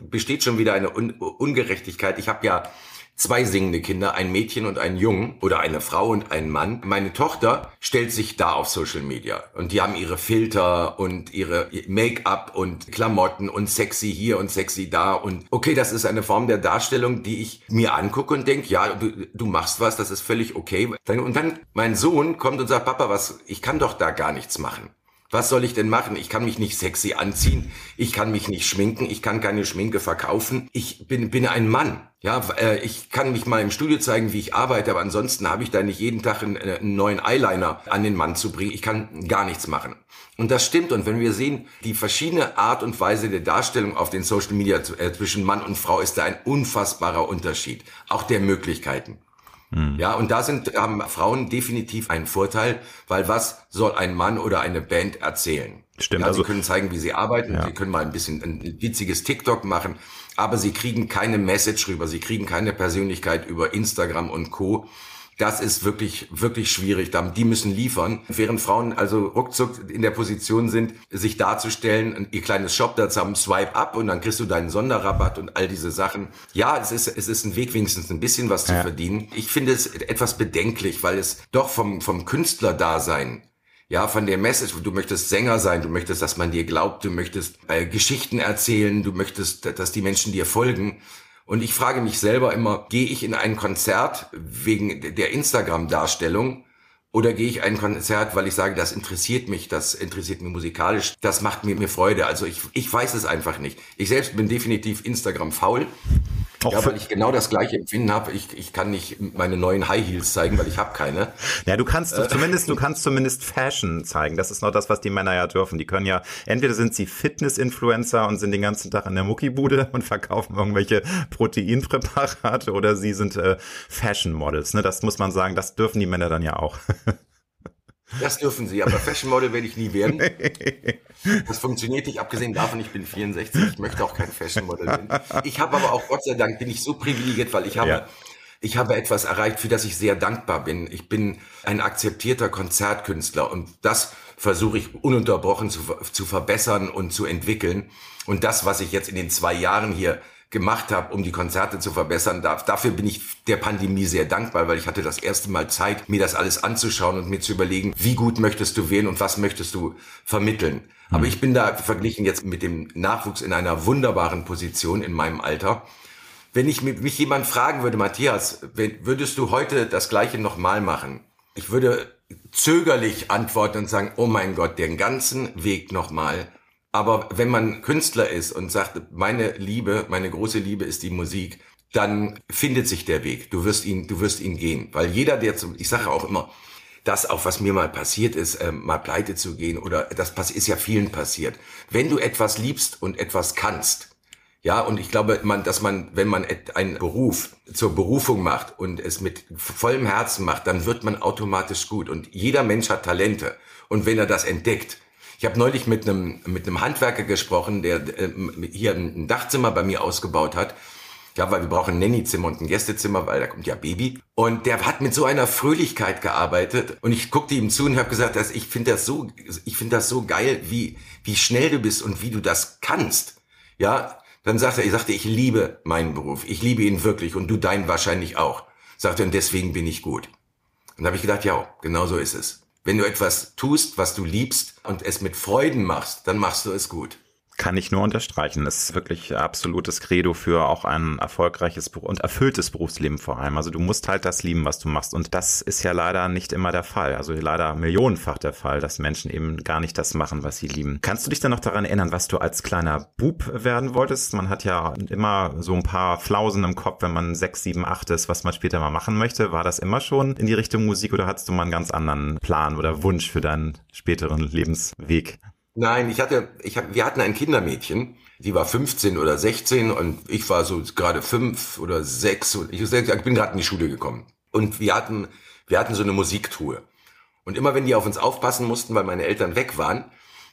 besteht schon wieder eine Ungerechtigkeit. Ich habe ja zwei singende Kinder, ein Mädchen und ein Jungen oder eine Frau und ein Mann. Meine Tochter stellt sich da auf Social Media und die haben ihre Filter und ihre Make-up und Klamotten und sexy hier und sexy da und okay, das ist eine Form der Darstellung, die ich mir angucke und denke, ja, du, du machst was, das ist völlig okay. Und dann mein Sohn kommt und sagt, Papa, was, ich kann doch da gar nichts machen. Was soll ich denn machen? Ich kann mich nicht sexy anziehen. Ich kann mich nicht schminken. Ich kann keine Schminke verkaufen. Ich bin, bin ein Mann. Ja, äh, ich kann mich mal im Studio zeigen, wie ich arbeite, aber ansonsten habe ich da nicht jeden Tag einen, äh, einen neuen Eyeliner an den Mann zu bringen. Ich kann gar nichts machen. Und das stimmt. Und wenn wir sehen, die verschiedene Art und Weise der Darstellung auf den Social Media äh, zwischen Mann und Frau ist da ein unfassbarer Unterschied. Auch der Möglichkeiten. Mhm. Ja, und da sind, haben Frauen definitiv einen Vorteil, weil was soll ein Mann oder eine Band erzählen? Stimmt. Ja, also, sie können zeigen, wie sie arbeiten, ja. sie können mal ein bisschen ein witziges TikTok machen, aber sie kriegen keine Message rüber, sie kriegen keine Persönlichkeit über Instagram und Co. das ist wirklich, wirklich schwierig. Die müssen liefern. Während Frauen also ruckzuck in der Position sind, sich darzustellen, ihr kleines Shop dazu haben, swipe up und dann kriegst du deinen Sonderrabatt und all diese Sachen. Ja, es ist, es ist ein Weg, wenigstens ein bisschen was zu ja. verdienen. Ich finde es etwas bedenklich, weil es doch vom, vom Künstlerdasein ja, von der Message, du möchtest Sänger sein, du möchtest, dass man dir glaubt, du möchtest äh, Geschichten erzählen, du möchtest, dass die Menschen dir folgen. Und ich frage mich selber immer, gehe ich in ein Konzert wegen der Instagram-Darstellung oder gehe ich ein Konzert, weil ich sage, das interessiert mich, das interessiert mich musikalisch, das macht mir, mir Freude. Also ich, ich weiß es einfach nicht. Ich selbst bin definitiv Instagram faul. Auch ja, weil ich genau das gleiche Empfinden habe. Ich, ich kann nicht meine neuen High Heels zeigen, weil ich habe keine. Ja, du kannst äh. zumindest, du kannst zumindest Fashion zeigen. Das ist noch das, was die Männer ja dürfen. Die können ja, entweder sind sie Fitness-Influencer und sind den ganzen Tag in der Muckibude und verkaufen irgendwelche Proteinpräparate oder sie sind äh, Fashion-Models. Ne? Das muss man sagen, das dürfen die Männer dann ja auch. Das dürfen sie, aber Fashion Model werde ich nie werden. Das funktioniert nicht, abgesehen davon, ich bin 64, ich möchte auch kein Fashion Model werden. Ich habe aber auch, Gott sei Dank, bin ich so privilegiert, weil ich habe, ja. ich habe etwas erreicht, für das ich sehr dankbar bin. Ich bin ein akzeptierter Konzertkünstler und das versuche ich ununterbrochen zu, zu verbessern und zu entwickeln. Und das, was ich jetzt in den zwei Jahren hier gemacht habe, um die Konzerte zu verbessern. Dafür bin ich der Pandemie sehr dankbar, weil ich hatte das erste Mal Zeit, mir das alles anzuschauen und mir zu überlegen, wie gut möchtest du wählen und was möchtest du vermitteln. Mhm. Aber ich bin da verglichen jetzt mit dem Nachwuchs in einer wunderbaren Position in meinem Alter. Wenn ich mich jemand fragen würde, Matthias, würdest du heute das Gleiche nochmal machen? Ich würde zögerlich antworten und sagen, oh mein Gott, den ganzen Weg nochmal aber wenn man Künstler ist und sagt, meine Liebe, meine große Liebe ist die Musik, dann findet sich der Weg. Du wirst ihn, du wirst ihn gehen. Weil jeder, der zum, ich sage auch immer, das auch, was mir mal passiert ist, äh, mal pleite zu gehen oder das ist ja vielen passiert. Wenn du etwas liebst und etwas kannst, ja, und ich glaube, man, dass man, wenn man einen Beruf zur Berufung macht und es mit vollem Herzen macht, dann wird man automatisch gut. Und jeder Mensch hat Talente. Und wenn er das entdeckt, ich habe neulich mit einem mit einem Handwerker gesprochen, der äh, hier ein Dachzimmer bei mir ausgebaut hat. Ja, weil wir brauchen ein Nanny-Zimmer und ein Gästezimmer, weil da kommt ja Baby. Und der hat mit so einer Fröhlichkeit gearbeitet. Und ich guckte ihm zu und habe gesagt, dass ich finde das so, ich finde das so geil, wie wie schnell du bist und wie du das kannst. Ja, dann sagte er, ich sagte, ich liebe meinen Beruf, ich liebe ihn wirklich und du deinen wahrscheinlich auch. Sagte und deswegen bin ich gut. Und da habe ich gedacht, ja, genau so ist es. Wenn du etwas tust, was du liebst und es mit Freuden machst, dann machst du es gut. Kann ich nur unterstreichen. Das ist wirklich absolutes Credo für auch ein erfolgreiches und erfülltes Berufsleben vor allem. Also du musst halt das lieben, was du machst. Und das ist ja leider nicht immer der Fall. Also leider millionenfach der Fall, dass Menschen eben gar nicht das machen, was sie lieben. Kannst du dich dann noch daran erinnern, was du als kleiner Bub werden wolltest? Man hat ja immer so ein paar Flausen im Kopf, wenn man sechs, sieben, acht ist, was man später mal machen möchte. War das immer schon in die Richtung Musik oder hattest du mal einen ganz anderen Plan oder Wunsch für deinen späteren Lebensweg? Nein, ich hatte, ich hab, wir hatten ein Kindermädchen, die war 15 oder 16 und ich war so gerade fünf oder sechs und ich, ich bin gerade in die Schule gekommen. Und wir hatten, wir hatten so eine Musiktruhe. Und immer wenn die auf uns aufpassen mussten, weil meine Eltern weg waren,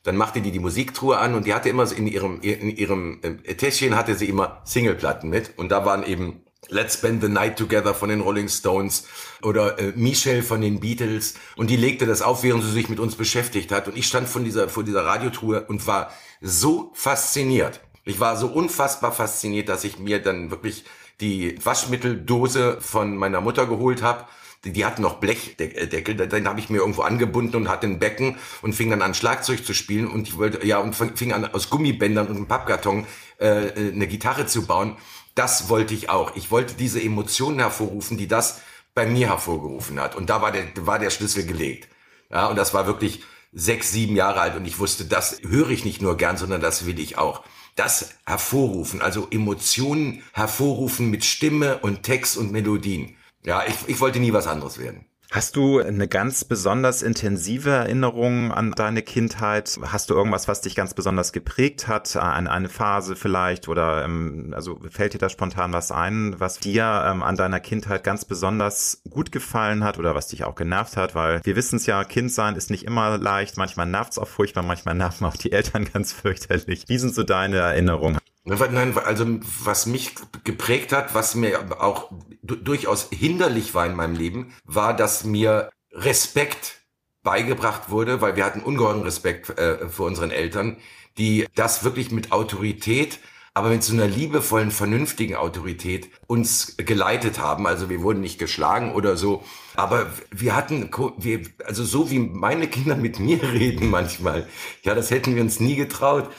dann machte die die Musiktruhe an und die hatte immer so in ihrem, in ihrem äh, Täschchen hatte sie immer Singleplatten mit und da waren eben Let's Spend the Night Together von den Rolling Stones oder äh, Michelle von den Beatles. Und die legte das auf, während sie sich mit uns beschäftigt hat. Und ich stand von dieser vor dieser Radiotruhe und war so fasziniert. Ich war so unfassbar fasziniert, dass ich mir dann wirklich die Waschmitteldose von meiner Mutter geholt habe. Die, die hatten noch Blechdeckel, dann habe ich mir irgendwo angebunden und hatte ein Becken und fing dann an Schlagzeug zu spielen. Und ich wollte ja und fing an aus Gummibändern und einem Pappkarton äh, äh eine Gitarre zu bauen das wollte ich auch. Ich wollte diese Emotionen hervorrufen, die das bei mir hervorgerufen hat. Und da war der, war der Schlüssel gelegt. Ja, und das war wirklich sechs, sieben Jahre alt und ich wusste, das höre ich nicht nur gern, sondern das will ich auch. Das hervorrufen, also Emotionen hervorrufen mit Stimme und Text und Melodien. Ja, ich, ich wollte nie was anderes werden. Hast du eine ganz besonders intensive Erinnerung an deine Kindheit? Hast du irgendwas, was dich ganz besonders geprägt hat? An eine Phase vielleicht? Oder ähm, also fällt dir da spontan was ein, was dir ähm, an deiner Kindheit ganz besonders gut gefallen hat oder was dich auch genervt hat? Weil wir wissen es ja, Kind sein ist nicht immer leicht. Manchmal nervt es auch furchtbar, manchmal nerven auch die Eltern ganz fürchterlich. Wie sind so deine Erinnerungen? Nein, also was mich geprägt hat, was mir auch durchaus hinderlich war in meinem Leben, war, dass mir Respekt beigebracht wurde, weil wir hatten ungeheuren Respekt äh, vor unseren Eltern, die das wirklich mit Autorität aber mit so einer liebevollen, vernünftigen Autorität uns geleitet haben. Also wir wurden nicht geschlagen oder so. Aber wir hatten, wir, also so wie meine Kinder mit mir reden manchmal, ja, das hätten wir uns nie getraut.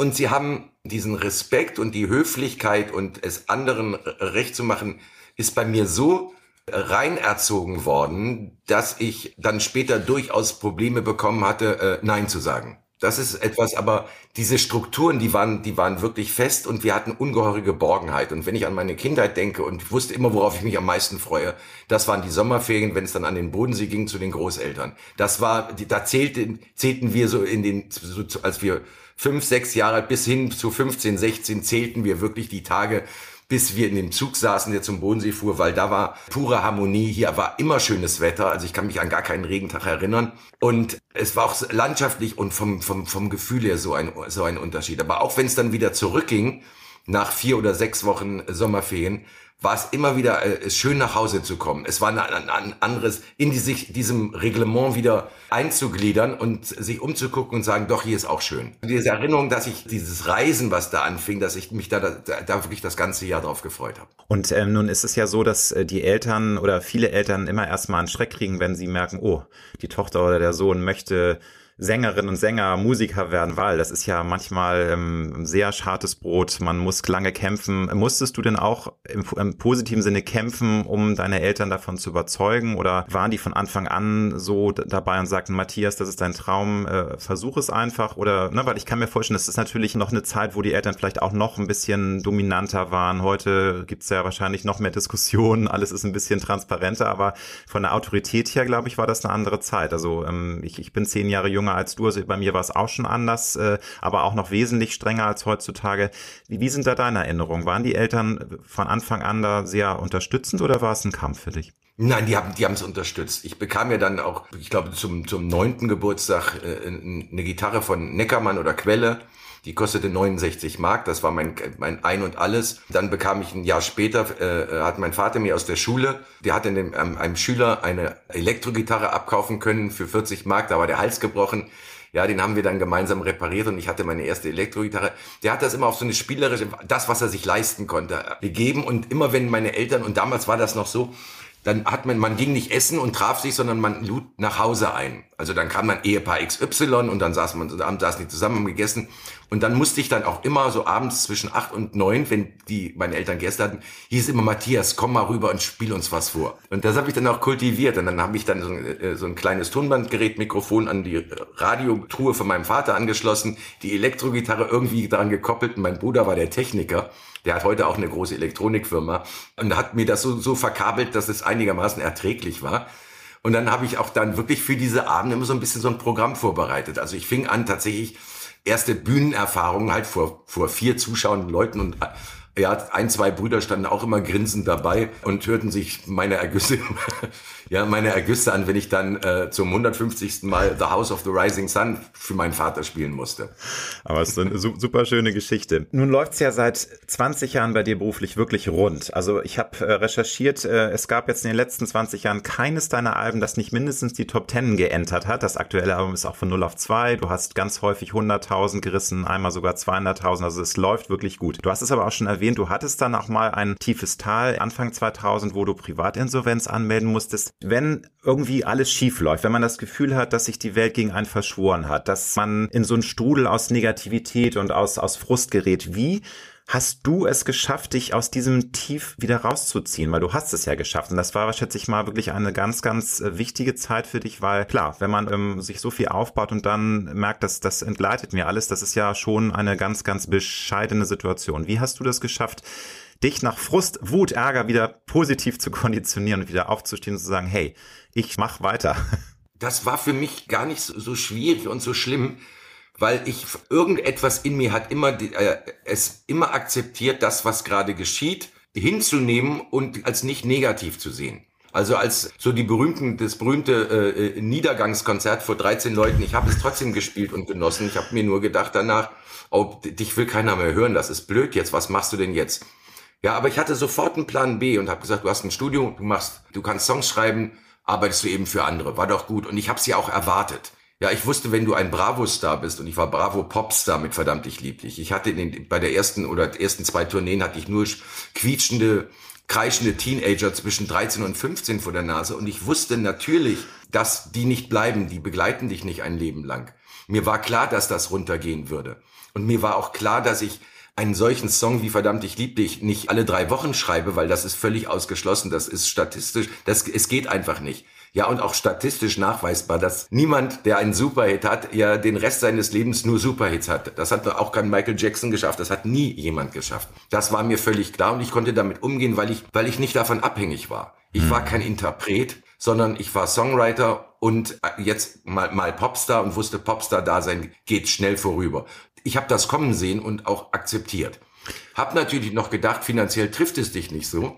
Und sie haben diesen Respekt und die Höflichkeit und es anderen recht zu machen, ist bei mir so rein erzogen worden, dass ich dann später durchaus Probleme bekommen hatte, äh, Nein zu sagen. Das ist etwas, aber diese Strukturen, die waren, die waren wirklich fest und wir hatten ungeheure Geborgenheit. Und wenn ich an meine Kindheit denke und wusste immer, worauf ich mich am meisten freue, das waren die Sommerferien, wenn es dann an den Bodensee ging zu den Großeltern. Das war, da zählten, zählten wir so in den, so, als wir fünf, sechs Jahre bis hin zu 15, 16 zählten wir wirklich die Tage, bis wir in dem Zug saßen, der zum Bodensee fuhr, weil da war pure Harmonie. Hier war immer schönes Wetter. Also ich kann mich an gar keinen Regentag erinnern. Und es war auch landschaftlich und vom, vom, vom Gefühl her so ein, so ein Unterschied. Aber auch wenn es dann wieder zurückging, nach vier oder sechs Wochen Sommerferien, war es immer wieder äh, schön nach Hause zu kommen. Es war ein, ein, ein anderes, in die, sich diesem Reglement wieder einzugliedern und sich umzugucken und sagen, doch, hier ist auch schön. Diese Erinnerung, dass ich dieses Reisen, was da anfing, dass ich mich da, da, da wirklich das ganze Jahr drauf gefreut habe. Und ähm, nun ist es ja so, dass äh, die Eltern oder viele Eltern immer erstmal einen Schreck kriegen, wenn sie merken, oh, die Tochter oder der Sohn möchte Sängerinnen und Sänger, Musiker werden, weil das ist ja manchmal ähm, sehr schartes Brot. Man muss lange kämpfen. Musstest du denn auch im, im, positiven Sinne kämpfen, um deine Eltern davon zu überzeugen? Oder waren die von Anfang an so dabei und sagten, Matthias, das ist dein Traum, äh, versuch es einfach? Oder, ne, weil ich kann mir vorstellen, das ist natürlich noch eine Zeit, wo die Eltern vielleicht auch noch ein bisschen dominanter waren. Heute gibt's ja wahrscheinlich noch mehr Diskussionen, alles ist ein bisschen transparenter, aber von der Autorität her, glaube ich, war das eine andere Zeit. Also ähm, ich, ich bin zehn Jahre jünger jünger als du. Also bei mir war es auch schon anders, äh, aber auch noch wesentlich strenger als heutzutage. Wie, wie sind da deine Erinnerungen? Waren die Eltern von Anfang an da sehr unterstützend oder war es ein Kampf für dich? Nein, die haben die haben es unterstützt. Ich bekam ja dann auch, ich glaube zum zum neunten Geburtstag äh, eine Gitarre von Neckermann oder Quelle. Die kostete 69 Mark, das war mein, mein Ein und Alles. Dann bekam ich ein Jahr später, äh, hat mein Vater mir aus der Schule, der hat dem, ähm, einem Schüler eine Elektrogitarre abkaufen können für 40 Mark, da war der Hals gebrochen. Ja, den haben wir dann gemeinsam repariert und ich hatte meine erste Elektrogitarre. Der hat das immer auf so eine spielerische, das, was er sich leisten konnte, gegeben. Und immer wenn meine Eltern, und damals war das noch so, dann hat man, man ging nicht essen und traf sich, sondern man lud nach Hause ein. Also dann kam man Ehepaar XY und dann saß man, zusammen, saßen die zusammen, haben gegessen. Und dann musste ich dann auch immer so abends zwischen acht und neun, wenn die meine Eltern Gäste hatten, hieß immer Matthias, komm mal rüber und spiel uns was vor. Und das habe ich dann auch kultiviert. Und dann habe ich dann so ein, äh, so ein kleines Tonbandgerät, Mikrofon an die Radiotruhe von meinem Vater angeschlossen, die Elektrogitarre irgendwie daran gekoppelt. Und mein Bruder war der Techniker. Der hat heute auch eine große Elektronikfirma und hat mir das so, so verkabelt, dass es einigermaßen erträglich war. Und dann habe ich auch dann wirklich für diese Abende immer so ein bisschen so ein Programm vorbereitet. Also ich fing an tatsächlich erste Bühnenerfahrungen halt vor, vor vier zuschauenden Leuten und ja, ein, zwei Brüder standen auch immer grinsend dabei und hörten sich meine Ergüsse, ja, meine Ergüsse an, wenn ich dann äh, zum 150. Mal The House of the Rising Sun für meinen Vater spielen musste. Aber es ist eine super schöne Geschichte. Nun läuft's ja seit 20 Jahren bei dir beruflich wirklich rund. Also ich habe äh, recherchiert, äh, es gab jetzt in den letzten 20 Jahren keines deiner Alben, das nicht mindestens die Top 10 geentert hat. Das aktuelle Album ist auch von 0 auf 2. Du hast ganz häufig 100.000 gerissen, einmal sogar 200.000. Also es läuft wirklich gut. Du hast es aber auch schon erwähnt, erwähnt, du hattest dann auch mal ein tiefes Tal Anfang 2000, wo du Privatinsolvenz anmelden musstest. Wenn irgendwie alles schief läuft, wenn man das Gefühl hat, dass sich die Welt gegen einen verschworen hat, dass man in so einen Strudel aus Negativität und aus, aus Frust gerät, wie hast du es geschafft, dich aus diesem Tief wieder rauszuziehen? Weil du hast es ja geschafft. Und das war, schätze ich mal, wirklich eine ganz, ganz äh, wichtige Zeit für dich, weil klar, wenn man ähm, sich so viel aufbaut und dann merkt, dass das entgleitet mir alles, das ist ja schon eine ganz, ganz bescheidene Situation. Wie hast du das geschafft? Dich nach Frust, Wut, Ärger wieder positiv zu konditionieren und wieder aufzustehen und zu sagen, hey, ich mach weiter. Das war für mich gar nicht so schwierig und so schlimm, weil ich irgendetwas in mir hat immer äh, es immer akzeptiert, das was gerade geschieht, hinzunehmen und als nicht negativ zu sehen. Also als so die berühmten, das berühmte äh, Niedergangskonzert vor 13 Leuten, ich habe es trotzdem gespielt und genossen. Ich habe mir nur gedacht danach, oh, dich will keiner mehr hören, das ist blöd jetzt, was machst du denn jetzt? Ja, aber ich hatte sofort einen Plan B und habe gesagt, du hast ein Studio, du machst, du kannst Songs schreiben, arbeitest du eben für andere, war doch gut und ich habe sie auch erwartet. Ja, ich wusste, wenn du ein Bravo-Star bist und ich war Bravo-Popstar mit verdammt ich lieb dich. Ich hatte den, bei der ersten oder ersten zwei Tourneen hatte ich nur quietschende, kreischende Teenager zwischen 13 und 15 vor der Nase und ich wusste natürlich, dass die nicht bleiben, die begleiten dich nicht ein Leben lang. Mir war klar, dass das runtergehen würde. Und mir war auch klar, dass ich einen solchen Song wie Verdammt, ich lieb dich nicht alle drei Wochen schreibe, weil das ist völlig ausgeschlossen. Das ist statistisch, das, es geht einfach nicht. Ja, und auch statistisch nachweisbar, dass niemand, der einen Superhit hat, ja den Rest seines Lebens nur Superhits hat. Das hat auch kein Michael Jackson geschafft. Das hat nie jemand geschafft. Das war mir völlig klar und ich konnte damit umgehen, weil ich, weil ich nicht davon abhängig war. Ich hm. war kein Interpret, sondern ich war Songwriter und jetzt mal, mal Popstar und wusste, Popstar-Dasein geht schnell vorüber ich habe das kommen sehen und auch akzeptiert. Hab natürlich noch gedacht, finanziell trifft es dich nicht so.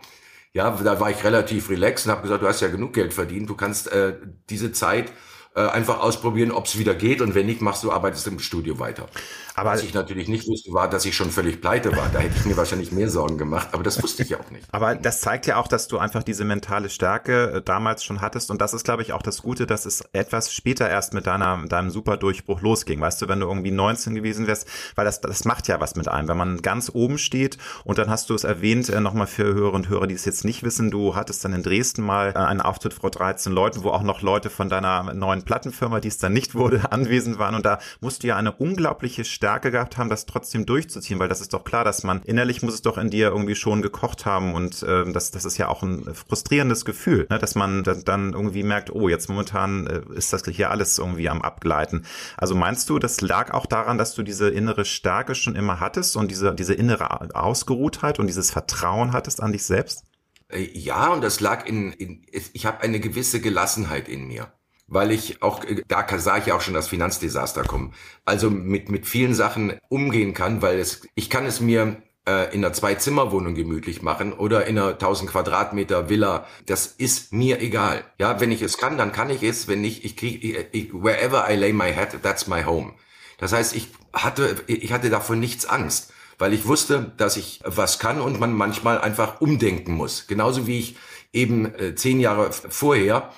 Ja, da war ich relativ relaxed und habe gesagt, du hast ja genug Geld verdient, du kannst äh, diese Zeit äh, einfach ausprobieren, ob es wieder geht und wenn nicht, machst du, arbeitest im Studio weiter. Aber Was ich natürlich nicht wusste, war, dass ich schon völlig pleite war. Da hätte ich mir wahrscheinlich mehr Sorgen gemacht, aber das wusste ich ja auch nicht. Aber das zeigt ja auch, dass du einfach diese mentale Stärke äh, damals schon hattest und das ist, glaube ich, auch das Gute, dass es etwas später erst mit deiner, deinem Superdurchbruch losging. Weißt du, wenn du irgendwie 19 gewesen wärst, weil das, das macht ja was mit einem, wenn man ganz oben steht und dann hast du es erwähnt, äh, nochmal für Hörer und Hörer, die es jetzt nicht wissen, du hattest dann in Dresden mal äh, einen Auftritt vor 13 Leuten, wo auch noch Leute von deiner neuen Plattenfirma, die es dann nicht wurde, anwesend waren und da musst du ja eine unglaubliche Stärke gehabt haben, das trotzdem durchzuziehen, weil das ist doch klar, dass man innerlich muss es doch in dir irgendwie schon gekocht haben und äh, das, das ist ja auch ein frustrierendes Gefühl, ne, dass man dann irgendwie merkt, oh, jetzt momentan äh, ist das hier alles irgendwie am Abgleiten. Also meinst du, das lag auch daran, dass du diese innere Stärke schon immer hattest und diese, diese innere Ausgeruhtheit und dieses Vertrauen hattest an dich selbst? Äh, ja, und das lag in, in ich habe eine gewisse Gelassenheit in mir weil ich auch, da sah ich auch schon das Finanzdesaster kommen. Also mit, mit vielen Sachen umgehen kann, weil es, ich kann es mir äh, in einer Zwei-Zimmer-Wohnung gemütlich machen oder in einer 1000 Quadratmeter Villa. Das ist mir egal. Ja, wenn ich es kann, dann kann ich es. Wenn nicht, ich kriege, wherever I lay my head, that's my home. Das heißt, ich hatte, ich hatte davon nichts Angst, weil ich wusste, dass ich was kann und man manchmal einfach umdenken muss. Genauso wie ich eben äh, zehn Jahre vorher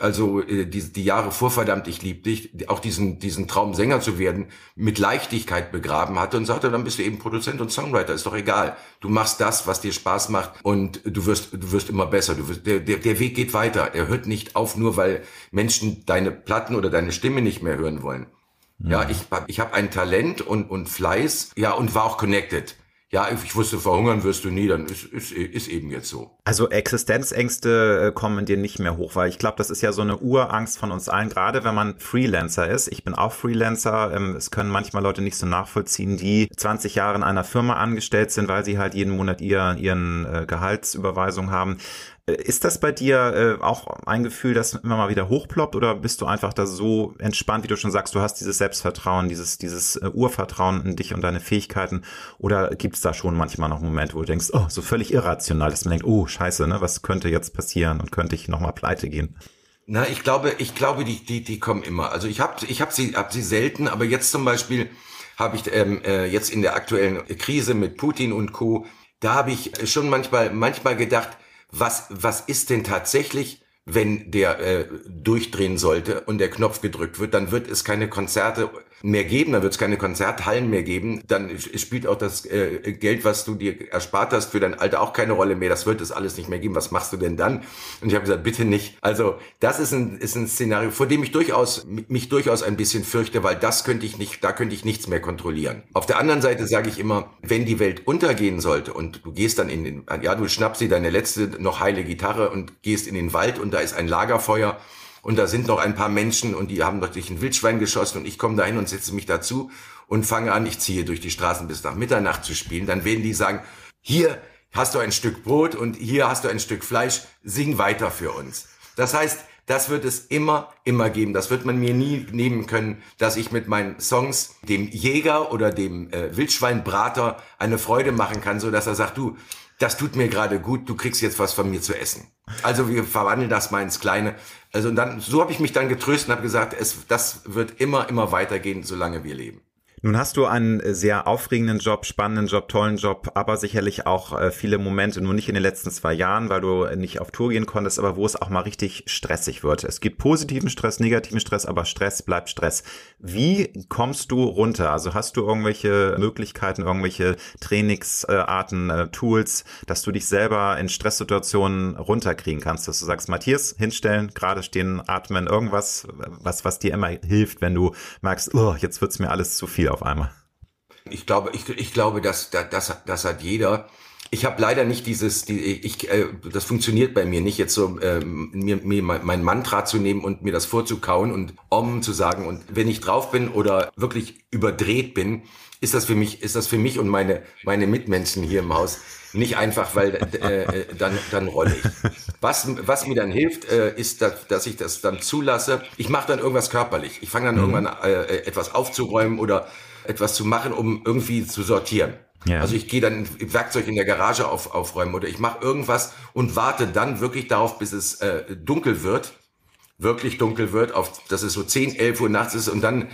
also äh, die, die Jahre vor verdammt ich lieb dich, auch diesen diesen Traum Sänger zu werden, mit Leichtigkeit begraben hatte und sagte, dann bist du eben Produzent und Songwriter, ist doch egal. Du machst das, was dir Spaß macht und du wirst du wirst immer besser. Du wirst, der, der der Weg geht weiter. Er hört nicht auf, nur weil Menschen deine Platten oder deine Stimme nicht mehr hören wollen. Ja, ja ich ich habe ein Talent und und Fleiß, ja und war auch connected ja, ich wusste, verhungern wirst du nie, dann ist, ist, ist eben jetzt so. Also Existenzängste äh, kommen dir nicht mehr hoch, weil ich glaube, das ist ja so eine Urangst von uns allen, gerade wenn man Freelancer ist. Ich bin auch Freelancer. Ähm, es können manchmal Leute nicht so nachvollziehen, die 20 Jahre in einer Firma angestellt sind, weil sie halt jeden Monat ihr, ihren äh, Gehaltsüberweisung haben. Ist das bei dir äh, auch ein Gefühl, das immer mal wieder hochploppt oder bist du einfach da so entspannt, wie du schon sagst, du hast dieses Selbstvertrauen, dieses, dieses äh, Urvertrauen in dich und deine Fähigkeiten oder gibt es da schon manchmal noch Momente, wo du denkst, oh, so völlig irrational, dass man denkt, oh, scheiße, ne, was könnte jetzt passieren und könnte ich nochmal pleite gehen? Na, ich glaube, ich glaube, die, die, die kommen immer. Also ich habe ich hab sie, hab sie selten, aber jetzt zum Beispiel habe ich ähm, äh, jetzt in der aktuellen Krise mit Putin und Co. Da habe ich schon manchmal, manchmal gedacht, was, was ist denn tatsächlich, wenn der äh, durchdrehen sollte und der Knopf gedrückt wird, dann wird es keine Konzerte mehr geben, dann wird es keine Konzerthallen mehr geben, dann spielt auch das äh, Geld, was du dir erspart hast für dein Alter auch keine Rolle mehr, das wird es alles nicht mehr geben, was machst du denn dann? Und ich habe gesagt, bitte nicht. Also das ist ein, ist ein Szenario, vor dem ich durchaus, mich durchaus ein bisschen fürchte, weil das könnte ich nicht, da könnte ich nichts mehr kontrollieren. Auf der anderen Seite sage ich immer, wenn die Welt untergehen sollte und du gehst dann in den, ja, du schnappst dir deine letzte noch heile Gitarre und gehst in den Wald und da ist ein Lagerfeuer, und da sind noch ein paar Menschen und die haben natürlich ein Wildschwein geschossen und ich komme dahin und setze mich dazu und fange an, ich ziehe durch die Straßen bis nach Mitternacht zu spielen, dann werden die sagen, hier hast du ein Stück Brot und hier hast du ein Stück Fleisch, sing weiter für uns. Das heißt, Das wird es immer, immer geben. Das wird man mir nie nehmen können, dass ich mit meinen Songs dem Jäger oder dem äh, Wildschweinbrater eine Freude machen kann, so dass er sagt, du, das tut mir gerade gut, du kriegst jetzt was von mir zu essen. Also wir verwandeln das mal ins Kleine. Also dann, so habe ich mich dann getröst und habe gesagt, es, das wird immer, immer weitergehen, solange wir leben. Nun hast du einen äh, sehr aufregenden Job, spannenden Job, tollen Job, aber sicherlich auch äh, viele Momente, nur nicht in den letzten zwei Jahren, weil du nicht auf Tour gehen konntest, aber wo es auch mal richtig stressig wird. Es gibt positiven Stress, negativen Stress, aber Stress bleibt Stress. Wie kommst du runter? Also hast du irgendwelche Möglichkeiten, irgendwelche Trainingsarten, äh, Tools, dass du dich selber in Stresssituationen runterkriegen kannst, dass du sagst, Matthias, hinstellen, gerade stehen, atmen, irgendwas, was, was dir immer hilft, wenn du merkst, oh, jetzt wird's mir alles zu viel auf einmal. Ich glaube, ich, ich glaube, dass, dass, das hat jeder. Ich habe leider nicht dieses, die, ich, äh, das funktioniert bei mir nicht, jetzt so ähm, mir, mir mein Mantra zu nehmen und mir das vorzukauen und Om zu sagen. Und wenn ich drauf bin oder wirklich überdreht bin, ist das für mich, ist das für mich und meine meine Mitmenschen hier im Haus nicht einfach, weil äh, äh dann dann rolle ich. Was was mir dann hilft, äh, ist, dass, dass ich das dann zulasse. Ich mache dann irgendwas körperlich. Ich fange dann mhm. irgendwann äh, äh, etwas aufzuräumen oder etwas zu machen, um irgendwie zu sortieren. Ja. Also ich gehe dann Werkzeug in der Garage auf, aufräumen oder ich mache irgendwas und warte dann wirklich darauf, bis es äh, dunkel wird, wirklich dunkel wird, auf, dass es so 10, 11 Uhr nachts ist und dann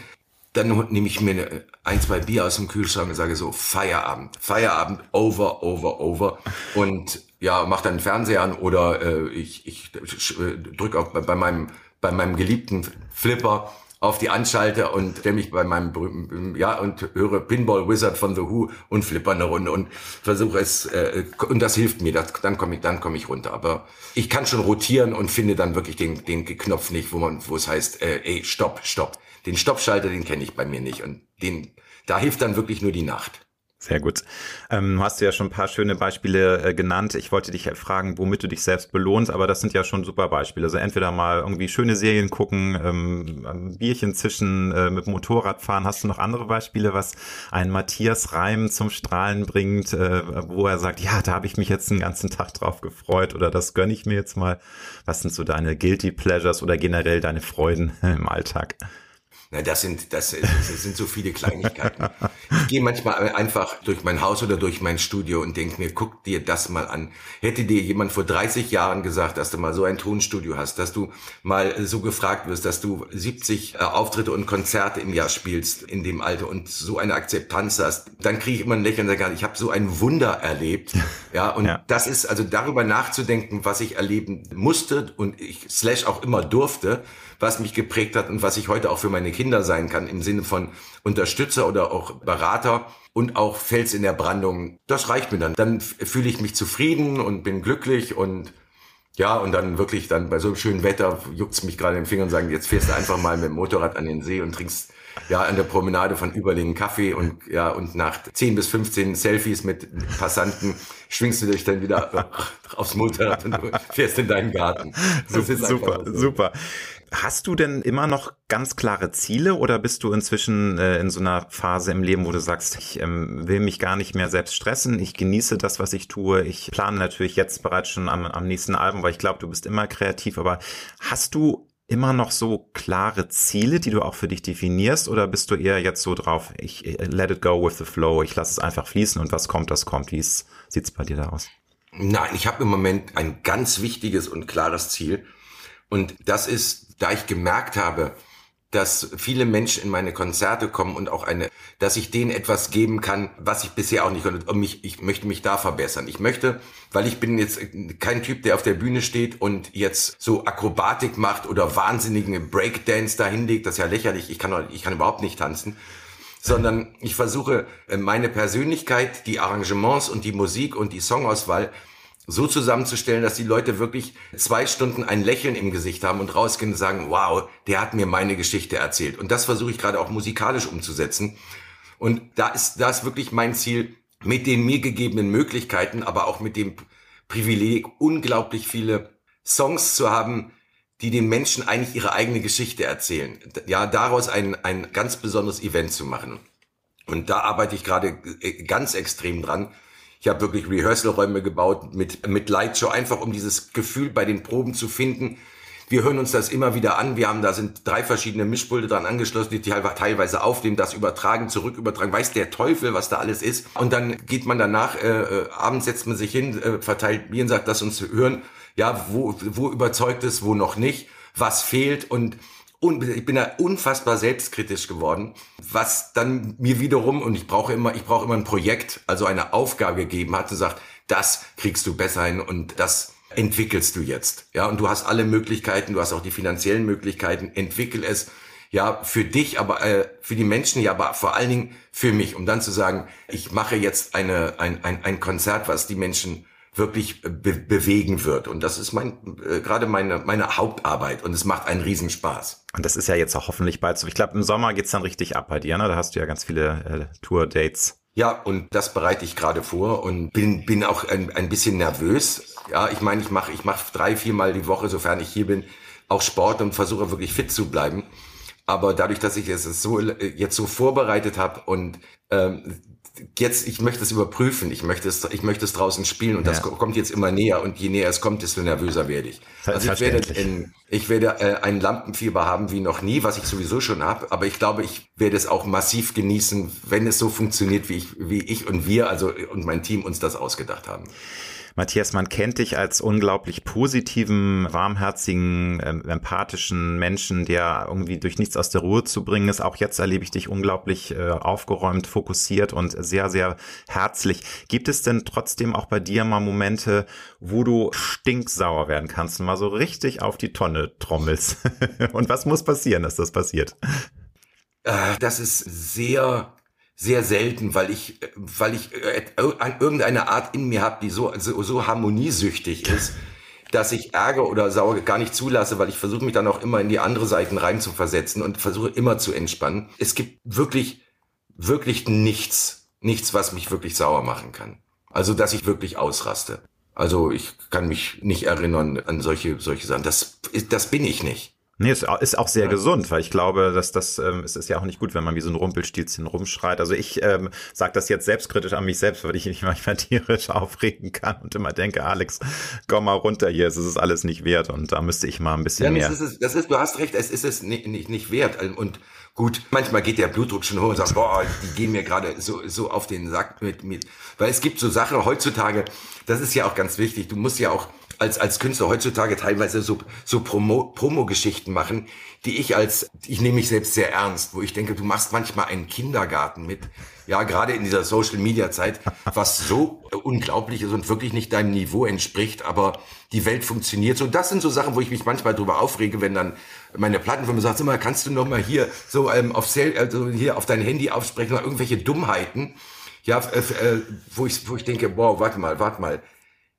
dann nehme ich mir ein, zwei Bier aus dem Kühlschrank und sage so, Feierabend, Feierabend, over, over, over. Und ja, mach dann den Fernseher an oder äh, ich, ich äh, drücke auf bei meinem, bei meinem geliebten Flipper auf die Anschalter und stelle mich bei meinem ja und höre Pinball Wizard von The Who und flipper eine Runde und versuche es äh, und das hilft mir, das, dann komme ich dann komme ich runter. Aber ich kann schon rotieren und finde dann wirklich den den Knopf nicht, wo man wo es heißt, äh, ey stopp stopp. Den Stoppschalter, den kenne ich bei mir nicht und den da hilft dann wirklich nur die Nacht. Sehr gut. Ähm, hast du ja schon ein paar schöne Beispiele äh, genannt. Ich wollte dich fragen, womit du dich selbst belohnst, aber das sind ja schon super Beispiele. Also entweder mal irgendwie schöne Serien gucken, ähm, Bierchen zischen, äh, mit Motorrad fahren. Hast du noch andere Beispiele, was ein Matthias Reim zum Strahlen bringt, äh, wo er sagt, ja, da habe ich mich jetzt den ganzen Tag drauf gefreut oder das gönne ich mir jetzt mal. Was sind so deine Guilty Pleasures oder generell deine Freuden im Alltag? Na, das sind, das, das sind so viele Kleinigkeiten. Ich gehe manchmal einfach durch mein Haus oder durch mein Studio und denke mir, guck dir das mal an. Hätte dir jemand vor 30 Jahren gesagt, dass du mal so ein Tonstudio hast, dass du mal so gefragt wirst, dass du 70 äh, Auftritte und Konzerte im Jahr spielst in dem Alter und so eine Akzeptanz hast, dann kriege ich immer ein Lächeln und sage, ich habe so ein Wunder erlebt. Ja, und ja. das ist also darüber nachzudenken, was ich erleben musste und ich slash auch immer durfte, was mich geprägt hat und was ich heute auch für meine Kinder sein kann, im Sinne von Unterstützer oder auch Berater und auch Fels in der Brandung. Das reicht mir dann. Dann fühle ich mich zufrieden und bin glücklich und ja, und dann wirklich dann bei so einem schönen Wetter juckt's mich gerade im Finger und sagen, jetzt fährst du einfach mal mit dem Motorrad an den See und trinkst ja an der Promenade von Überlingen Kaffee und ja und nach 10 bis 15 Selfies mit Passanten schwingst du dich dann wieder aufs Motorrad und fährst in deinen Garten. Das super, so. super. Hast du denn immer noch ganz klare Ziele oder bist du inzwischen äh, in so einer Phase im Leben, wo du sagst, ich ähm, will mich gar nicht mehr selbst stressen, ich genieße das, was ich tue, ich plane natürlich jetzt bereits schon am, am nächsten Album, weil ich glaube, du bist immer kreativ, aber hast du immer noch so klare Ziele, die du auch für dich definierst oder bist du eher jetzt so drauf, ich äh, let it go with the flow, ich lasse es einfach fließen und was kommt, das kommt. Wie sieht's bei dir da aus? Nein, ich habe im Moment ein ganz wichtiges und klares Ziel und das ist da ich gemerkt habe, dass viele Menschen in meine Konzerte kommen und auch eine, dass ich denen etwas geben kann, was ich bisher auch nicht konnte. Und mich, ich möchte mich da verbessern. Ich möchte, weil ich bin jetzt kein Typ, der auf der Bühne steht und jetzt so Akrobatik macht oder wahnsinnigen Breakdance dahin legt. Das ist ja lächerlich. Ich kann, ich kann überhaupt nicht tanzen. Sondern ich versuche äh, meine Persönlichkeit, die Arrangements und die Musik und die Songauswahl so zusammenzustellen, dass die Leute wirklich zwei Stunden ein Lächeln im Gesicht haben und rausgehen und sagen, wow, der hat mir meine Geschichte erzählt. Und das versuche ich gerade auch musikalisch umzusetzen. Und da ist, da ist wirklich mein Ziel, mit den mir gegebenen Möglichkeiten, aber auch mit dem Privileg, unglaublich viele Songs zu haben, die den Menschen eigentlich ihre eigene Geschichte erzählen. Ja, daraus ein, ein ganz besonderes Event zu machen. Und da arbeite ich gerade äh, ganz extrem dran ich habe wirklich Rehearsal-Räume gebaut mit, mit Lightshow, einfach um dieses Gefühl bei den Proben zu finden. Wir hören uns das immer wieder an. Wir haben da sind drei verschiedene Mischpulte dran angeschlossen, die teilweise aufnehmen, das übertragen, zurück übertragen. Weiß der Teufel, was da alles ist. Und dann geht man danach, äh, äh, abends setzt man sich hin, äh, verteilt Bier und sagt, lass uns hören, ja, wo, wo überzeugt es, wo noch nicht, was fehlt und und ich bin da unfassbar selbstkritisch geworden, was dann mir wiederum und ich brauche immer, ich brauche immer ein Projekt, also eine Aufgabe gegeben hat und sagt, das kriegst du besser hin und das entwickelst du jetzt. Ja, und du hast alle Möglichkeiten, du hast auch die finanziellen Möglichkeiten, entwickel es ja für dich, aber äh, für die Menschen, ja, aber vor allen Dingen für mich, um dann zu sagen, ich mache jetzt eine ein, ein, ein Konzert, was die Menschen wirklich be bewegen wird. Und das ist mein äh, gerade meine meine Hauptarbeit und es macht einen Riesenspaß. Und das ist ja jetzt auch hoffentlich bald so. Ich glaube, im Sommer geht's dann richtig ab bei dir, ne? Da hast du ja ganz viele äh, Tour-Dates. Ja, und das bereite ich gerade vor und bin, bin auch ein, ein bisschen nervös. Ja, ich meine, ich mache ich mach drei, viermal die Woche, sofern ich hier bin, auch Sport und versuche wirklich fit zu bleiben. Aber dadurch, dass ich es so jetzt so vorbereitet habe und ähm, jetzt, ich möchte es überprüfen, ich möchte es, ich möchte es draußen spielen und ja. das kommt jetzt immer näher und je näher es kommt, desto nervöser werde ich. Also ich werde, in, ich werde äh, ein Lampenfieber haben wie noch nie, was ich sowieso schon habe, aber ich glaube, ich werde es auch massiv genießen, wenn es so funktioniert, wie ich, wie ich und wir, also und mein Team uns das ausgedacht haben. Matthias, man kennt dich als unglaublich positiven, warmherzigen, ähm, empathischen Menschen, der irgendwie durch nichts aus der Ruhe zu bringen ist. Auch jetzt erlebe ich dich unglaublich äh, aufgeräumt, fokussiert und sehr, sehr herzlich. Gibt es denn trotzdem auch bei dir mal Momente, wo du stinksauer werden kannst und mal so richtig auf die Tonne trommelst? und was muss passieren, dass das passiert? Äh, das ist sehr sehr selten, weil ich, weil ich äh, irgendeine Art in mir habe, die so, so, so harmoniesüchtig ist, dass ich Ärger oder Sauer gar nicht zulasse, weil ich versuche mich dann auch immer in die andere Seiten rein zu versetzen und versuche immer zu entspannen. Es gibt wirklich, wirklich nichts, nichts, was mich wirklich sauer machen kann. Also, dass ich wirklich ausraste. Also, ich kann mich nicht erinnern an solche, solche Sachen. Das, das bin ich nicht. Nee, es ist auch sehr ja. gesund, weil ich glaube, dass das ähm, es ist ja auch nicht gut, wenn man wie so ein Rumpelstilzchen rumschreit. Also ich ähm, sage das jetzt selbstkritisch an mich selbst, weil ich mich manchmal tierisch aufregen kann und immer denke, Alex, komm mal runter hier, es ist alles nicht wert und da müsste ich mal ein bisschen ja, mehr. Das ist, das ist, du hast recht, es ist es nicht, nicht, nicht wert und gut, manchmal geht der Blutdruck schon hoch und sagt, boah, die gehen mir gerade so, so auf den Sack mit, mit, weil es gibt so Sachen heutzutage, das ist ja auch ganz wichtig, du musst ja auch als, als Künstler heutzutage teilweise so, so Promo, Promo-Geschichten machen, die ich als, ich nehme mich selbst sehr ernst, wo ich denke, du machst manchmal einen Kindergarten mit, ja, gerade in dieser Social-Media-Zeit, was so unglaublich ist und wirklich nicht deinem Niveau entspricht, aber die Welt funktioniert so. Das sind so Sachen, wo ich mich manchmal drüber aufrege, wenn dann meine Plattenfirma sagt, immer kannst du noch mal hier so ähm, auf, Sel also hier auf dein Handy aufsprechen, oder irgendwelche Dummheiten, ja, äh, äh, wo ich, wo ich denke, wow, warte mal, warte mal,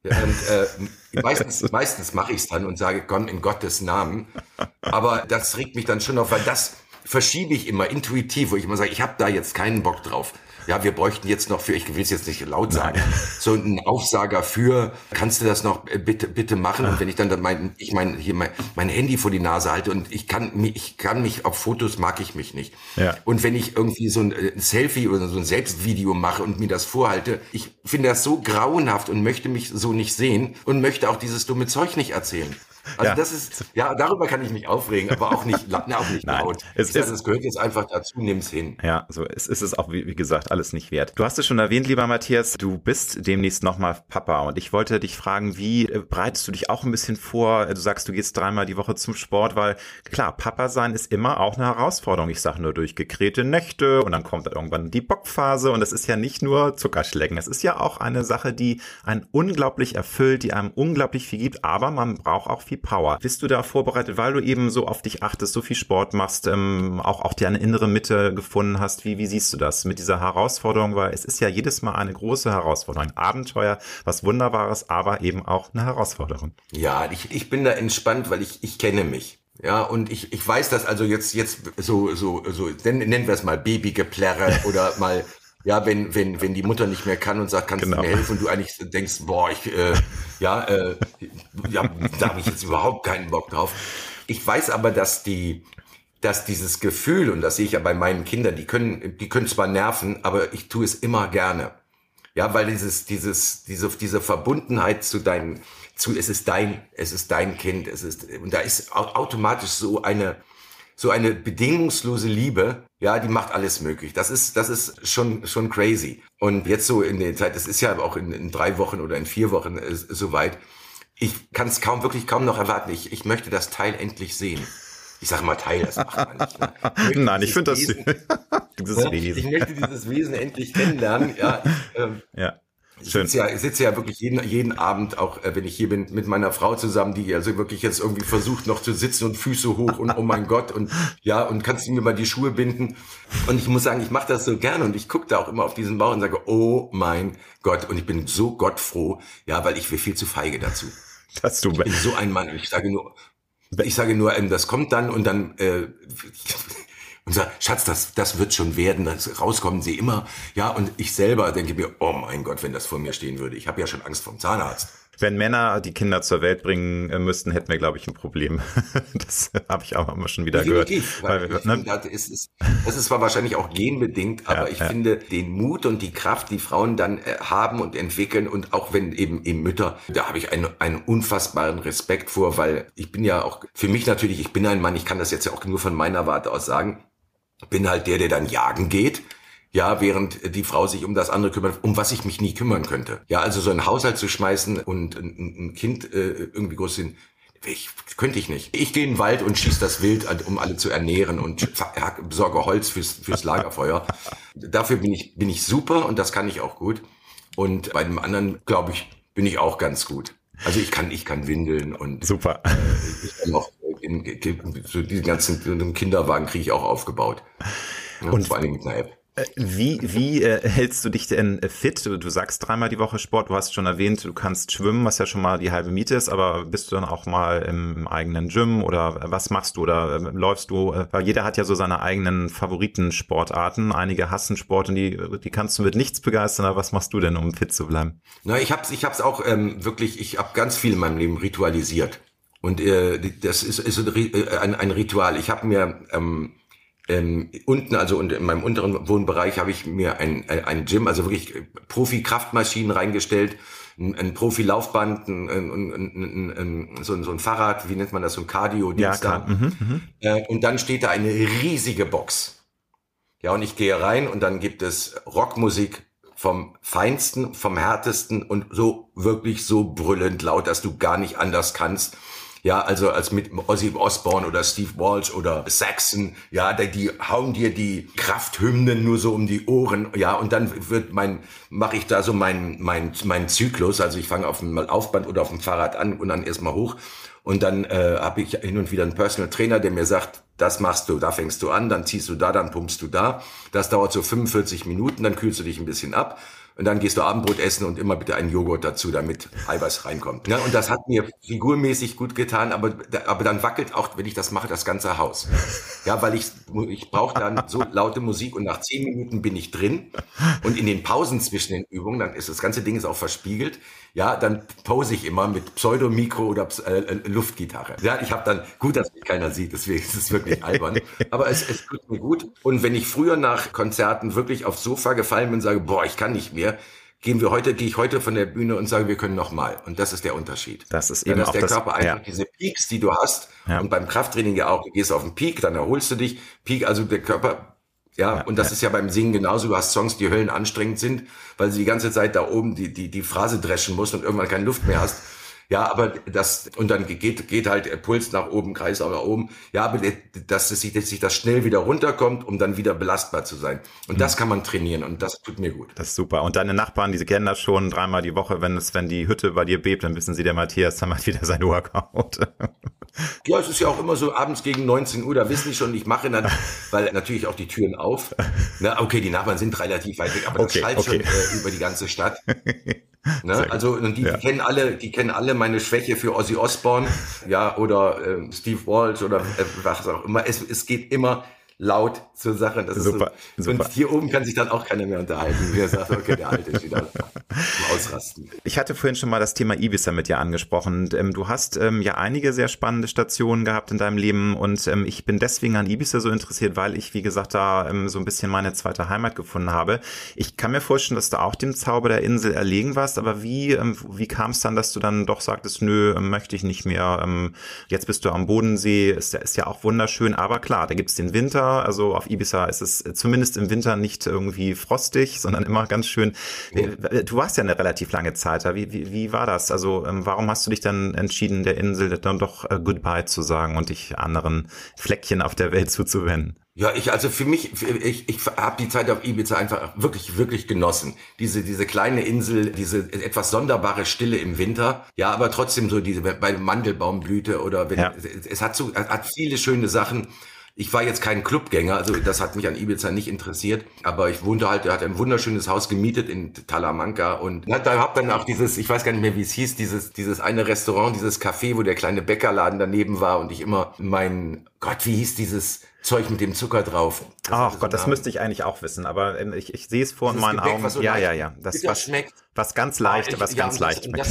und, äh, meistens meistens mache ich es dann und sage, komm, in Gottes Namen. Aber das regt mich dann schon auf, weil das verschiebe ich immer intuitiv, wo ich immer sage, ich habe da jetzt keinen Bock drauf ja, wir bräuchten jetzt noch für, ich will es jetzt nicht laut sagen, Nein. so einen Aufsager für, kannst du das noch äh, bitte, bitte machen? Und wenn ich dann, dann mein, ich mein, hier mein, mein Handy vor die Nase halte und ich kann mich, ich kann mich auf Fotos mag ich mich nicht. Ja. Und wenn ich irgendwie so ein, ein Selfie oder so ein Selbstvideo mache und mir das vorhalte, ich finde das so grauenhaft und möchte mich so nicht sehen und möchte auch dieses dumme Zeug nicht erzählen. Also ja. das ist, ja, darüber kann ich mich aufregen, aber auch nicht, na, auch nicht Nein, laut. Es, ist, es gehört jetzt einfach dazu, nimm's hin. Ja, so es ist es auch, wie, wie, gesagt, alles nicht wert. Du hast es schon erwähnt, lieber Matthias, du bist demnächst nochmal Papa und ich wollte dich fragen, wie äh, bereitest du dich auch ein bisschen vor? Du sagst, du gehst dreimal die Woche zum Sport, weil klar, Papa sein ist immer auch eine Herausforderung. Ich sage nur durch gekrähte Nächte und dann kommt dann irgendwann die Bockphase und es ist ja nicht nur Zuckerschlecken. Es ist ja auch eine Sache, die einen unglaublich erfüllt, die einem unglaublich viel gibt, aber man braucht auch viel viel Power. Bist du da vorbereitet, weil du eben so auf dich achtest, so viel Sport machst, ähm, auch, auch deine innere Mitte gefunden hast? Wie, wie siehst du das mit dieser Herausforderung? Weil es ist ja jedes Mal eine große Herausforderung, ein Abenteuer, was Wunderbares, aber eben auch eine Herausforderung. Ja, ich, ich bin da entspannt, weil ich, ich kenne mich. Ja, und ich, ich weiß das also jetzt, jetzt so, so, so, nennen wir es mal Babygeplärre oder mal ja, wenn, wenn, wenn die Mutter nicht mehr kann und sagt, kannst genau. du mir helfen und du eigentlich denkst, boah, ich, äh, ja, äh, ja, da habe ich jetzt überhaupt keinen Bock drauf. Ich weiß aber, dass die, dass dieses Gefühl, und das sehe ich ja bei meinen Kindern, die können, die können zwar nerven, aber ich tue es immer gerne. Ja, weil dieses, dieses, diese, diese Verbundenheit zu deinen, zu, es ist dein, es ist dein Kind, es ist, und da ist automatisch so eine, so eine bedingungslose Liebe, ja, die macht alles möglich. Das ist, das ist schon, schon crazy. Und jetzt so in der Zeit, das ist ja auch in, in drei Wochen oder in vier Wochen äh, soweit. Ich kann es kaum, wirklich kaum noch erwarten. Ich, ich möchte das Teil endlich sehen. Ich sage mal Teil, das macht man nicht. Ne? Nein, ich finde das, dieses Wesen. Ich möchte dieses Wesen endlich kennenlernen. Ja, ich, ähm, ja. Ich sitze ja, ich sitze ja wirklich jeden, jeden Abend, auch äh, wenn ich hier bin, mit meiner Frau zusammen, die also wirklich jetzt irgendwie versucht noch zu sitzen und Füße hoch und oh mein Gott und ja, und kannst du mir mal die Schuhe binden? Und ich muss sagen, ich mache das so gerne und ich gucke da auch immer auf diesen Bauch und sage, oh mein Gott, und ich bin so gottfroh, ja, weil ich wäre viel zu feige dazu. Das du ich bin so ein Mann. Ich sage nur, ich sage nur, ähm, das kommt dann und dann äh, und sagt, Schatz, das, das wird schon werden, das rauskommen sie immer. Ja, und ich selber denke mir, oh mein Gott, wenn das vor mir stehen würde. Ich habe ja schon Angst vom Zahnarzt. Wenn Männer die Kinder zur Welt bringen äh, müssten, hätten wir, glaube ich, ein Problem. das habe ich auch immer schon wieder Definitiv, gehört. Weil, ne? das, ist, das ist zwar wahrscheinlich auch genbedingt, aber ja, ich ja. finde den Mut und die Kraft, die Frauen dann äh, haben und entwickeln und auch wenn eben eben Mütter, da habe ich einen, einen unfassbaren Respekt vor, weil ich bin ja auch, für mich natürlich, ich bin ein Mann, ich kann das jetzt ja auch nur von meiner Warte aus sagen, bin halt der, der dann jagen geht. Ja, während die Frau sich um das andere kümmert, um was ich mich nie kümmern könnte. Ja, also so einen Haushalt zu schmeißen und ein, ein Kind äh, irgendwie groß hin, ich, könnte ich nicht. Ich gehe in den Wald und schieße das Wild, um alle zu ernähren und besorge Holz fürs, fürs Lagerfeuer. Dafür bin ich, bin ich super und das kann ich auch gut. Und bei dem anderen, glaube ich, bin ich auch ganz gut. Also ich kann, ich kann windeln und super. Äh, ich kann auch in, in, so diesen ganzen Kinderwagen kriege ich auch aufgebaut. Ja, und vor allem mit einer App. Äh, wie, wie äh, hältst du dich denn äh, fit? Du, sagst dreimal die Woche Sport, du hast schon erwähnt, du kannst schwimmen, was ja schon mal die halbe Miete ist, aber bist du dann auch mal im eigenen Gym oder was machst du oder äh, läufst du? Weil jeder hat ja so seine eigenen Favoritensportarten. Einige hassen Sport und die, die kannst du mit nichts begeistern, aber was machst du denn, um fit zu bleiben? Na, ich hab's, ich hab's auch ähm, wirklich, ich habe ganz viel in meinem Leben ritualisiert. Und äh, das ist, ist ein, ein Ritual. Ich habe mir ähm, ähm, unten, also in meinem unteren Wohnbereich, habe ich mir ein, ein Gym, also wirklich Profi-Kraftmaschinen reingestellt, ein, ein Profi-Laufband, ein, ein, ein, so, so ein Fahrrad, wie nennt man das, so ein cardio ja, da. Mhm, mhm, äh, und dann steht da eine riesige Box. Ja, und ich gehe rein und dann gibt es Rockmusik vom Feinsten, vom Härtesten und so wirklich so brüllend laut, dass du gar nicht anders kannst. Ja, also als mit Ozzy Osbourne oder Steve Walsh oder Saxon, ja, die, die hauen dir die Krafthymnen nur so um die Ohren, ja, und dann wird mein, mache ich da so mein, mein, mein Zyklus, also ich fange auf dem Laufband oder auf dem Fahrrad an und dann erstmal hoch. Und dann äh, habe ich hin und wieder einen Personal Trainer, der mir sagt, das machst du, da fängst du an, dann ziehst du da, dann pumpst du da. Das dauert so 45 Minuten, dann kühlst du dich ein bisschen ab und dann gehst du Abendbrot essen und immer bitte einen Joghurt dazu, damit Eiweiß reinkommt. Ja, und das hat mir figurmäßig gut getan, aber, aber dann wackelt auch, wenn ich das mache, das ganze Haus. Ja, weil ich, ich brauche dann so laute Musik und nach zehn Minuten bin ich drin und in den Pausen zwischen den Übungen, dann ist das ganze Ding ist auch verspiegelt. Ja, dann pose ich immer mit Pseudomikro oder äh, äh, Luftgitarre. Ja, ich habe dann, gut, dass mich keiner sieht, deswegen ist es wirklich albern, aber es, es tut mir gut. Und wenn ich früher nach Konzerten wirklich aufs Sofa gefallen bin und sage, boah, ich kann nicht mehr, mir, gehen wir heute, gehe ich heute von der Bühne und sage, wir können noch mal. Und das ist der Unterschied. Das ist eben Dann auch der Körper einfach ja. diese Peaks, die du hast. Ja. Und beim Krafttraining ja auch, du gehst auf den Peak, dann erholst du dich. Peak, also der Körper, ja, ja und das ist ja beim Singen genauso. Du hast Songs, die Höllen anstrengend sind, weil sie die ganze Zeit da oben die, die, die Phrase dreschen musst und irgendwann keine Luft mehr hast. Ja, aber das, und dann geht, geht halt der Puls nach oben, Kreis nach oben. Ja, aber dass, es sich, dass sich das schnell wieder runterkommt, um dann wieder belastbar zu sein. Und mhm. das kann man trainieren und das tut mir gut. Das ist super. Und deine Nachbarn, die kennen das schon dreimal die Woche, wenn es, wenn die Hütte bei dir bebt, dann wissen sie, der Matthias dann mal wieder sein Workout. Ja, es ist ja auch immer so abends gegen 19 Uhr, da wissen die schon, ich mache dann, weil natürlich auch die Türen auf. Na, okay, die Nachbarn sind relativ weit weg, aber okay, das schallt okay. schon äh, über die ganze Stadt. Ne? Also und die, ja. die, kennen alle, die kennen alle meine Schwäche für Ozzy Osbourne, ja oder äh, Steve Walsh oder äh, was auch immer. Es, es geht immer laut zur Sache. Das super, ist so, super. Und hier oben kann sich dann auch keiner mehr unterhalten. Wie er sagt, okay, der Alte ist wieder am Ausrasten. Ich hatte vorhin schon mal das Thema Ibiza mit dir angesprochen. Und, ähm, du hast ähm, ja einige sehr spannende Stationen gehabt in deinem Leben und ähm, ich bin deswegen an Ibiza so interessiert, weil ich, wie gesagt, da ähm, so ein bisschen meine zweite Heimat gefunden habe. Ich kann mir vorstellen, dass du auch dem Zauber der Insel erlegen warst, aber wie, ähm, wie kam es dann, dass du dann doch sagtest, nö, ähm, möchte ich nicht mehr. Jetzt bist du am Bodensee, ist, ist ja auch wunderschön, aber klar, da gibt's den Winter, also auf Ibiza ist es zumindest im Winter nicht irgendwie frostig, sondern immer ganz schön. Ja. Du warst ja eine relativ lange Zeit da. Wie, wie, wie war das? Also ähm, warum hast du dich dann entschieden, der Insel dann doch äh, Goodbye zu sagen und dich anderen Fleckchen auf der Welt zuzuwenden? Ja, ich also für mich, ich, ich habe die Zeit auf Ibiza einfach wirklich, wirklich genossen. Diese, diese kleine Insel, diese etwas sonderbare Stille im Winter. Ja, aber trotzdem so diese bei Mandelbaumblüte oder wenn, ja. es hat so, hat viele schöne Sachen. Ich war jetzt kein Clubgänger, also das hat mich an Ibiza nicht interessiert, aber ich wohnte halt, er hat ein wunderschönes Haus gemietet in Talamanca und da hab dann auch dieses, ich weiß gar nicht mehr, wie es hieß, dieses, dieses eine Restaurant, dieses Café, wo der kleine Bäckerladen daneben war und ich immer mein, Gott, wie hieß dieses Zeug mit dem Zucker drauf? Ach Gott, das müsste ich eigentlich auch wissen, aber ähm, ich, ich sehe es vor in meinen Gebäck, Augen. So ja, ja, ja, das was schmeckt. Was ganz leicht, ich, was ja, ganz leicht schmeckt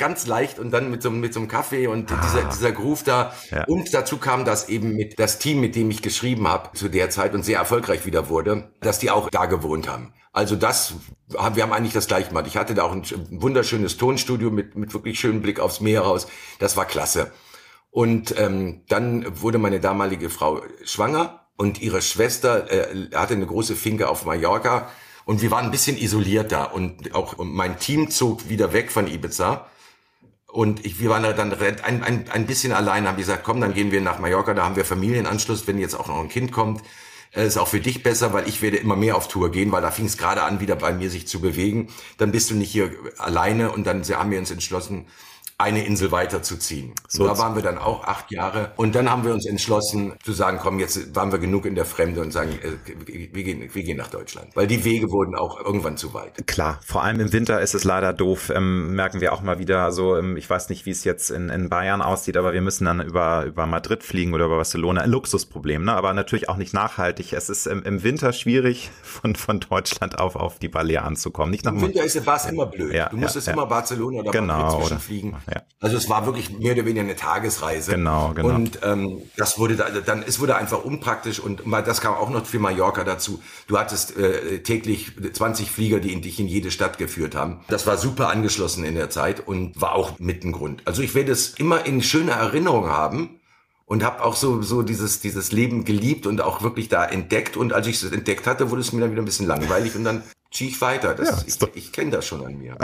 ganz leicht und dann mit so, mit so einem Kaffee und ah. dieser, dieser Groove da. Ja. Und dazu kam das eben mit das Team, mit dem ich geschrieben habe zu der Zeit und sehr erfolgreich wieder wurde, dass die auch da gewohnt haben. Also das, wir haben eigentlich das gleiche gemacht. Ich hatte da auch ein wunderschönes Tonstudio mit, mit wirklich schönem Blick aufs Meer raus. Das war klasse. Und ähm, dann wurde meine damalige Frau schwanger und ihre Schwester äh, hatte eine große Finke auf Mallorca und wir waren ein bisschen isoliert da und auch mein Team zog wieder weg von Ibiza und ich, wir waren da dann ein, ein, ein bisschen allein, haben gesagt, komm, dann gehen wir nach Mallorca, da haben wir Familienanschluss, wenn jetzt auch noch ein Kind kommt. Äh, ist auch für dich besser, weil ich werde immer mehr auf Tour gehen, weil da fing es gerade an, wieder bei mir sich zu bewegen. Dann bist du nicht hier alleine und dann haben wir uns entschlossen, eine Insel weiterzuziehen. So da waren wir dann auch acht Jahre. Und dann haben wir uns entschlossen zu sagen, komm, jetzt waren wir genug in der Fremde und sagen, äh, wir, gehen, wir gehen nach Deutschland. Weil die Wege wurden auch irgendwann zu weit. Klar, vor allem im Winter ist es leider doof. Ähm, merken wir auch mal wieder. Also ähm, ich weiß nicht, wie es jetzt in, in Bayern aussieht, aber wir müssen dann über, über Madrid fliegen oder über Barcelona. Ein Luxusproblem, ne? aber natürlich auch nicht nachhaltig. Es ist im, im Winter schwierig, von, von Deutschland auf, auf die Balearen zu kommen. Nicht nach Im Winter ist, war es immer blöd. Ja, du musstest ja, immer Barcelona oder genau, Madrid zwischenfliegen. Ja. Also es war wirklich mehr oder weniger eine Tagesreise. Genau, genau. Und ähm, das wurde da, dann, es wurde einfach unpraktisch und das kam auch noch für Mallorca dazu. Du hattest äh, täglich 20 Flieger, die in dich in jede Stadt geführt haben. Das war super angeschlossen in der Zeit und war auch mit ein Grund. Also ich werde es immer in schöner Erinnerung haben und habe auch so so dieses dieses Leben geliebt und auch wirklich da entdeckt und als ich es entdeckt hatte, wurde es mir dann wieder ein bisschen langweilig und dann ich weiter. Das, ja, ich ich kenne das schon an mir.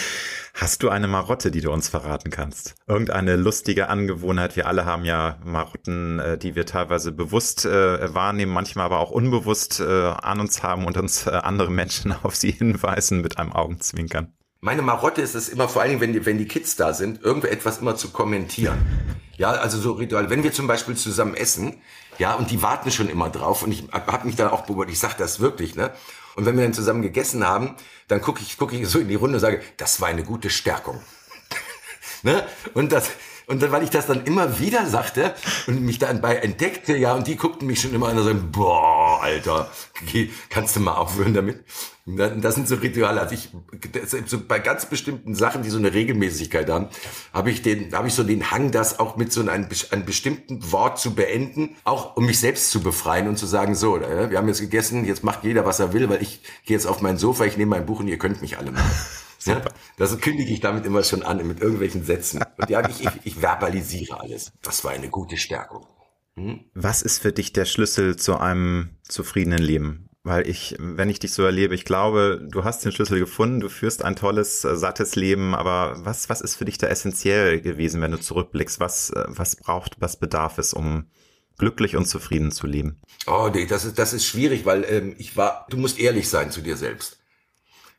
Hast du eine Marotte, die du uns verraten kannst? Irgendeine lustige Angewohnheit? Wir alle haben ja Marotten, äh, die wir teilweise bewusst äh, wahrnehmen, manchmal aber auch unbewusst äh, an uns haben und uns äh, andere Menschen auf sie hinweisen mit einem Augenzwinkern. Meine Marotte ist es immer, vor allen Dingen, wenn die, wenn die Kids da sind, irgendetwas immer zu kommentieren. Ja, also so Ritual. Wenn wir zum Beispiel zusammen essen, ja, und die warten schon immer drauf und ich habe mich dann auch beobachtet, ich sage das wirklich, ne? Und wenn wir dann zusammen gegessen haben, dann gucke ich, gucke ich so in die Runde und sage, das war eine gute Stärkung. ne? Und das, und dann, weil ich das dann immer wieder sagte und mich dann bei entdeckte, ja, und die guckten mich schon immer an und sagen, boah, Alter, kannst du mal aufhören damit? Das sind so Rituale. Also ich, so bei ganz bestimmten Sachen, die so eine Regelmäßigkeit haben, habe ich den, habe ich so den Hang, das auch mit so einem, einem bestimmten Wort zu beenden, auch um mich selbst zu befreien und zu sagen, so, äh, wir haben jetzt gegessen, jetzt macht jeder, was er will, weil ich gehe jetzt auf mein Sofa, ich nehme mein Buch und ihr könnt mich alle mal. Ja, das kündige ich damit immer schon an, mit irgendwelchen Sätzen. Und ja, ich, ich, ich verbalisiere alles. Das war eine gute Stärkung. Hm? Was ist für dich der Schlüssel zu einem zufriedenen Leben? Weil ich, wenn ich dich so erlebe, ich glaube, du hast den Schlüssel gefunden, du führst ein tolles, äh, sattes Leben, aber was, was ist für dich da essentiell gewesen, wenn du zurückblickst? Was, äh, was braucht, was bedarf es, um glücklich und zufrieden zu leben? Oh, nee, das ist, das ist schwierig, weil ähm, ich war, du musst ehrlich sein zu dir selbst.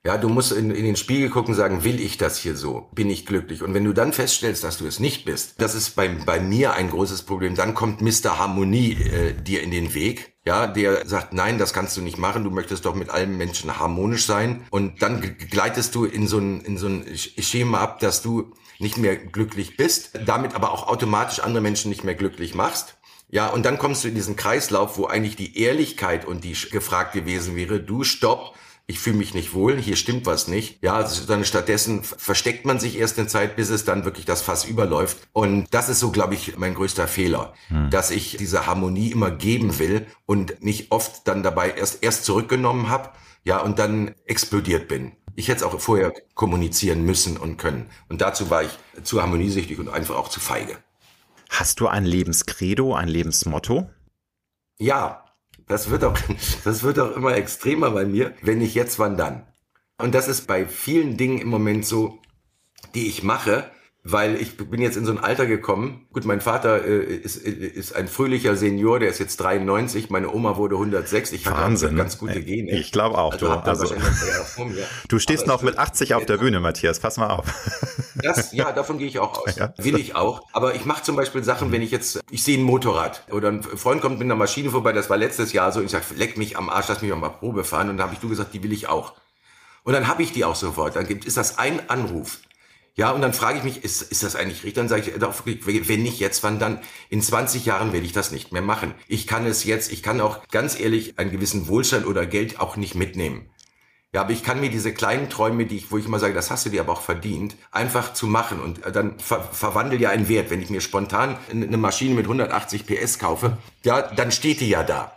Ja, du musst in, in den Spiegel gucken und sagen, will ich das hier so? Bin ich glücklich? Und wenn du dann feststellst, dass du es nicht bist, das ist bei, bei mir ein großes Problem, dann kommt Mr. Harmonie äh, dir in den Weg. Ja, der sagt, nein, das kannst du nicht machen, du möchtest doch mit allen Menschen harmonisch sein. Und dann gleitest du in so ein, in so ein Schema ab, dass du nicht mehr glücklich bist, damit aber auch automatisch andere Menschen nicht mehr glücklich machst Ja, und dann kommst du in diesen Kreislauf, wo eigentlich die Ehrlichkeit und die gefragt gewesen wäre, du stopp, ich fühle mich nicht wohl, hier stimmt was nicht. Ja, also dann stattdessen versteckt man sich erst eine Zeit, bis es dann wirklich das Fass überläuft. Und das ist so, glaube ich, mein größter Fehler, hm. dass ich diese Harmonie immer geben will und nicht oft dann dabei erst, erst zurückgenommen habe, ja, und dann explodiert bin. Ich hätte es auch vorher kommunizieren müssen und können. Und dazu war ich zu harmoniesüchtig und einfach auch zu feige. Hast du ein Lebenskredo, ein Lebensmotto? Ja, das wird auch, das wird auch immer extremer bei mir. Wenn nicht jetzt, wann dann? Und das ist bei vielen Dingen im Moment so, die ich mache, weil ich bin jetzt in so ein Alter gekommen. Gut, mein Vater äh, ist, ist ein fröhlicher Senior, der ist jetzt 93, meine Oma wurde 106. Ich Wahnsinn. ganz gute Gene. Ich glaube auch, also, du. Also, du stehst Aber noch mit 80 auf der Bühne, Matthias. Pass mal auf. Das, ja, davon gehe ich auch aus. Ja. Will ich auch. Aber ich mache zum Beispiel Sachen, wenn ich jetzt, ich sehe ein Motorrad oder ein Freund kommt mit einer Maschine vorbei, das war letztes Jahr so, und ich sage, leck mich am Arsch, lass mich mal Probe fahren. Und dann habe ich du gesagt, die will ich auch. Und dann habe ich die auch sofort. Dann gibt, ist das ein Anruf. Ja, und dann frage ich mich, ist, ist das eigentlich richtig? Dann sage ich, wenn nicht jetzt, wann dann? In 20 Jahren werde ich das nicht mehr machen. Ich kann es jetzt, ich kann auch ganz ehrlich einen gewissen Wohlstand oder Geld auch nicht mitnehmen. Ja, aber ich kann mir diese kleinen Träume, die ich, wo ich immer sage, das hast du dir aber auch verdient, einfach zu machen und dann ver verwandel ja einen Wert. Wenn ich mir spontan eine Maschine mit 180 PS kaufe, ja, dann steht die ja da.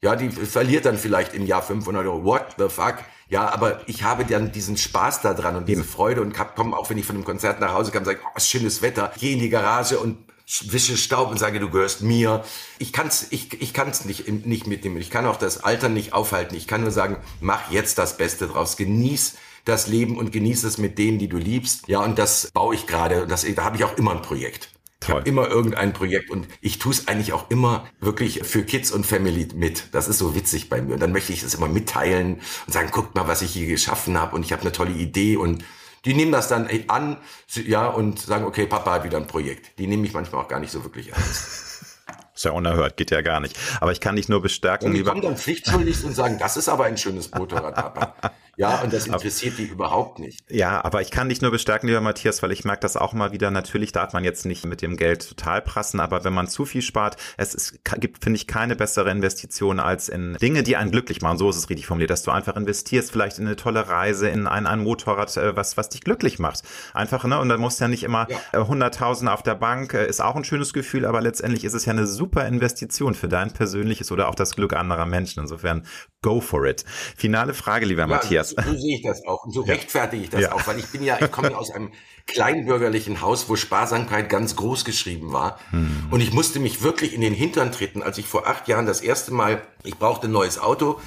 Ja, die verliert dann vielleicht im Jahr 500 Euro. What the fuck? Ja, aber ich habe dann diesen Spaß da dran und diese Freude und komme auch, wenn ich von einem Konzert nach Hause komme, sage, oh, schönes Wetter, gehe in die Garage und wische Staub und sage, du gehörst mir. Ich kann's, ich, ich kann's nicht, nicht mitnehmen. Ich kann auch das Alter nicht aufhalten. Ich kann nur sagen, mach jetzt das Beste draus. Genieß das Leben und genieß es mit denen, die du liebst. Ja, und das baue ich gerade. Das, da habe ich auch immer ein Projekt. Ich habe immer irgendein Projekt und ich tue es eigentlich auch immer wirklich für Kids und Family mit. Das ist so witzig bei mir. Und dann möchte ich es immer mitteilen und sagen, guckt mal, was ich hier geschaffen habe und ich habe eine tolle Idee und die nehmen das dann an, ja, und sagen, okay, Papa hat wieder ein Projekt. Die nehme ich manchmal auch gar nicht so wirklich ernst. Ist ja unerhört, geht ja gar nicht. Aber ich kann dich nur bestärken. Und die kommen dann pflichtschuldig und sagen, das ist aber ein schönes Motorrad, Papa. Ja, und das interessiert die überhaupt nicht. Ja, aber ich kann dich nur bestärken, lieber Matthias, weil ich merke das auch mal wieder. Natürlich darf man jetzt nicht mit dem Geld total prassen, aber wenn man zu viel spart, es ist, gibt, finde ich, keine bessere Investition als in Dinge, die einen glücklich machen. So ist es richtig formuliert, dass du einfach investierst, vielleicht in eine tolle Reise, in ein, ein Motorrad, äh, was, was dich glücklich macht. Einfach, ne? Und dann musst du ja nicht immer ja. 100.000 äh, auf der Bank, äh, ist auch ein schönes Gefühl, aber letztendlich ist es ja eine super Investition für dein persönliches oder auch das Glück anderer Menschen. Insofern, go for it. Finale Frage, lieber ja, Matthias. Matthias. So, sehe ich das auch. Und so ja. rechtfertige ich das ja. auch, weil ich bin ja, ich komme ja aus einem kleinbürgerlichen Haus, wo Sparsamkeit ganz groß geschrieben war. Hm. Und ich musste mich wirklich in den Hintern treten, als ich vor acht Jahren das erste Mal, ich brauchte ein neues Auto,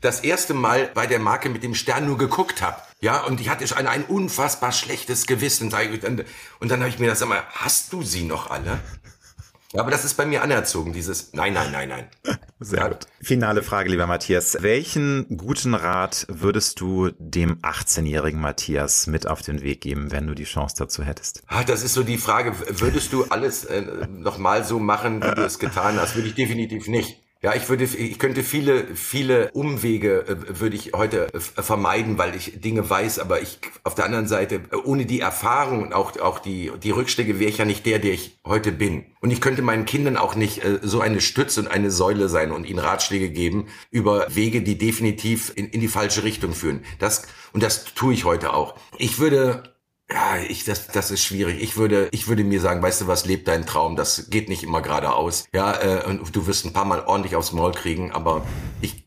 das erste Mal bei der Marke mit dem Stern nur geguckt habe. Ja, und ich hatte schon ein, ein unfassbar schlechtes Gewissen. Und dann habe ich mir das einmal, hast du sie noch alle? Ja, aber das ist bei mir anerzogen, dieses Nein, nein, nein, nein. Sehr ja. gut. Finale Frage, lieber Matthias. Welchen guten Rat würdest du dem 18-jährigen Matthias mit auf den Weg geben, wenn du die Chance dazu hättest? Ah, das ist so die Frage, würdest du alles äh, nochmal so machen, wie du es getan hast? Würde ich definitiv nicht. Ja, ich würde, ich könnte viele, viele Umwege äh, würde ich heute äh, vermeiden, weil ich Dinge weiß, aber ich auf der anderen Seite äh, ohne die Erfahrung und auch auch die die Rückschläge wäre ich ja nicht der, der ich heute bin. Und ich könnte meinen Kindern auch nicht so eine Stütze und eine Säule sein und ihnen Ratschläge geben über Wege, die definitiv in, in die falsche Richtung führen. Das und das tue ich heute auch. Ich würde ja, ich, das, das ist schwierig. Ich würde, ich würde mir sagen, weißt du was, lebt dein Traum. Das geht nicht immer geradeaus. Ja, äh, und du wirst ein paar Mal ordentlich aufs Maul kriegen, aber ich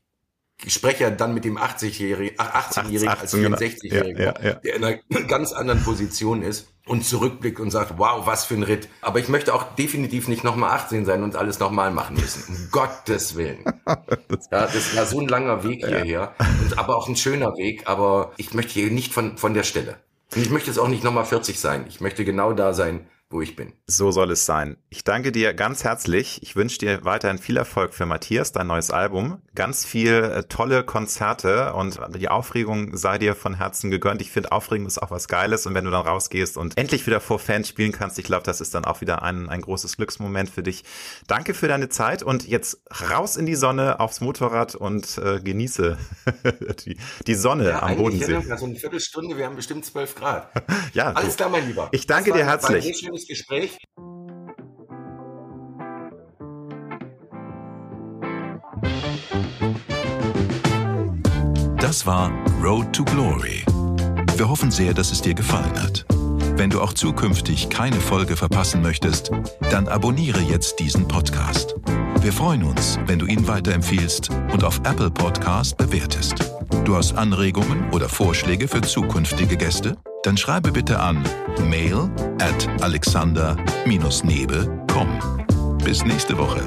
spreche ja dann mit dem 80-Jährigen, 18-Jährigen als 64-Jährigen, ja, ja, ja. der in einer ganz anderen Position ist und zurückblickt und sagt, wow, was für ein Ritt. Aber ich möchte auch definitiv nicht nochmal 18 sein und alles nochmal machen müssen. Um Gottes Willen. ja, das war so ein langer Weg hierher. Und, aber auch ein schöner Weg. Aber ich möchte hier nicht von, von der Stelle. Und ich möchte jetzt auch nicht nochmal 40 sein. Ich möchte genau da sein, wo ich bin. So soll es sein. Ich danke dir ganz herzlich. Ich wünsche dir weiterhin viel Erfolg für Matthias, dein neues Album. Ganz viel äh, tolle Konzerte und die Aufregung sei dir von Herzen gegönnt. Ich finde, Aufregung ist auch was Geiles und wenn du dann rausgehst und endlich wieder vor Fans spielen kannst, ich glaube, das ist dann auch wieder ein, ein großes Glücksmoment für dich. Danke für deine Zeit und jetzt raus in die Sonne aufs Motorrad und äh, genieße die, die Sonne ja, am Bodensee. Ja, so eine Viertelstunde, wir haben bestimmt zwölf Grad. ja, alles klar, mein Lieber. Ich danke dir herzlich schönes Gespräch. Das war Road to Glory. Wir hoffen sehr, dass es dir gefallen hat. Wenn du auch zukünftig keine Folge verpassen möchtest, dann abonniere jetzt diesen Podcast. Wir freuen uns, wenn du ihn weiterempfiehlst und auf Apple Podcast bewertest. Du hast Anregungen oder Vorschläge für zukünftige Gäste? Dann schreibe bitte an mail at alexander-nebe.com. Bis nächste Woche.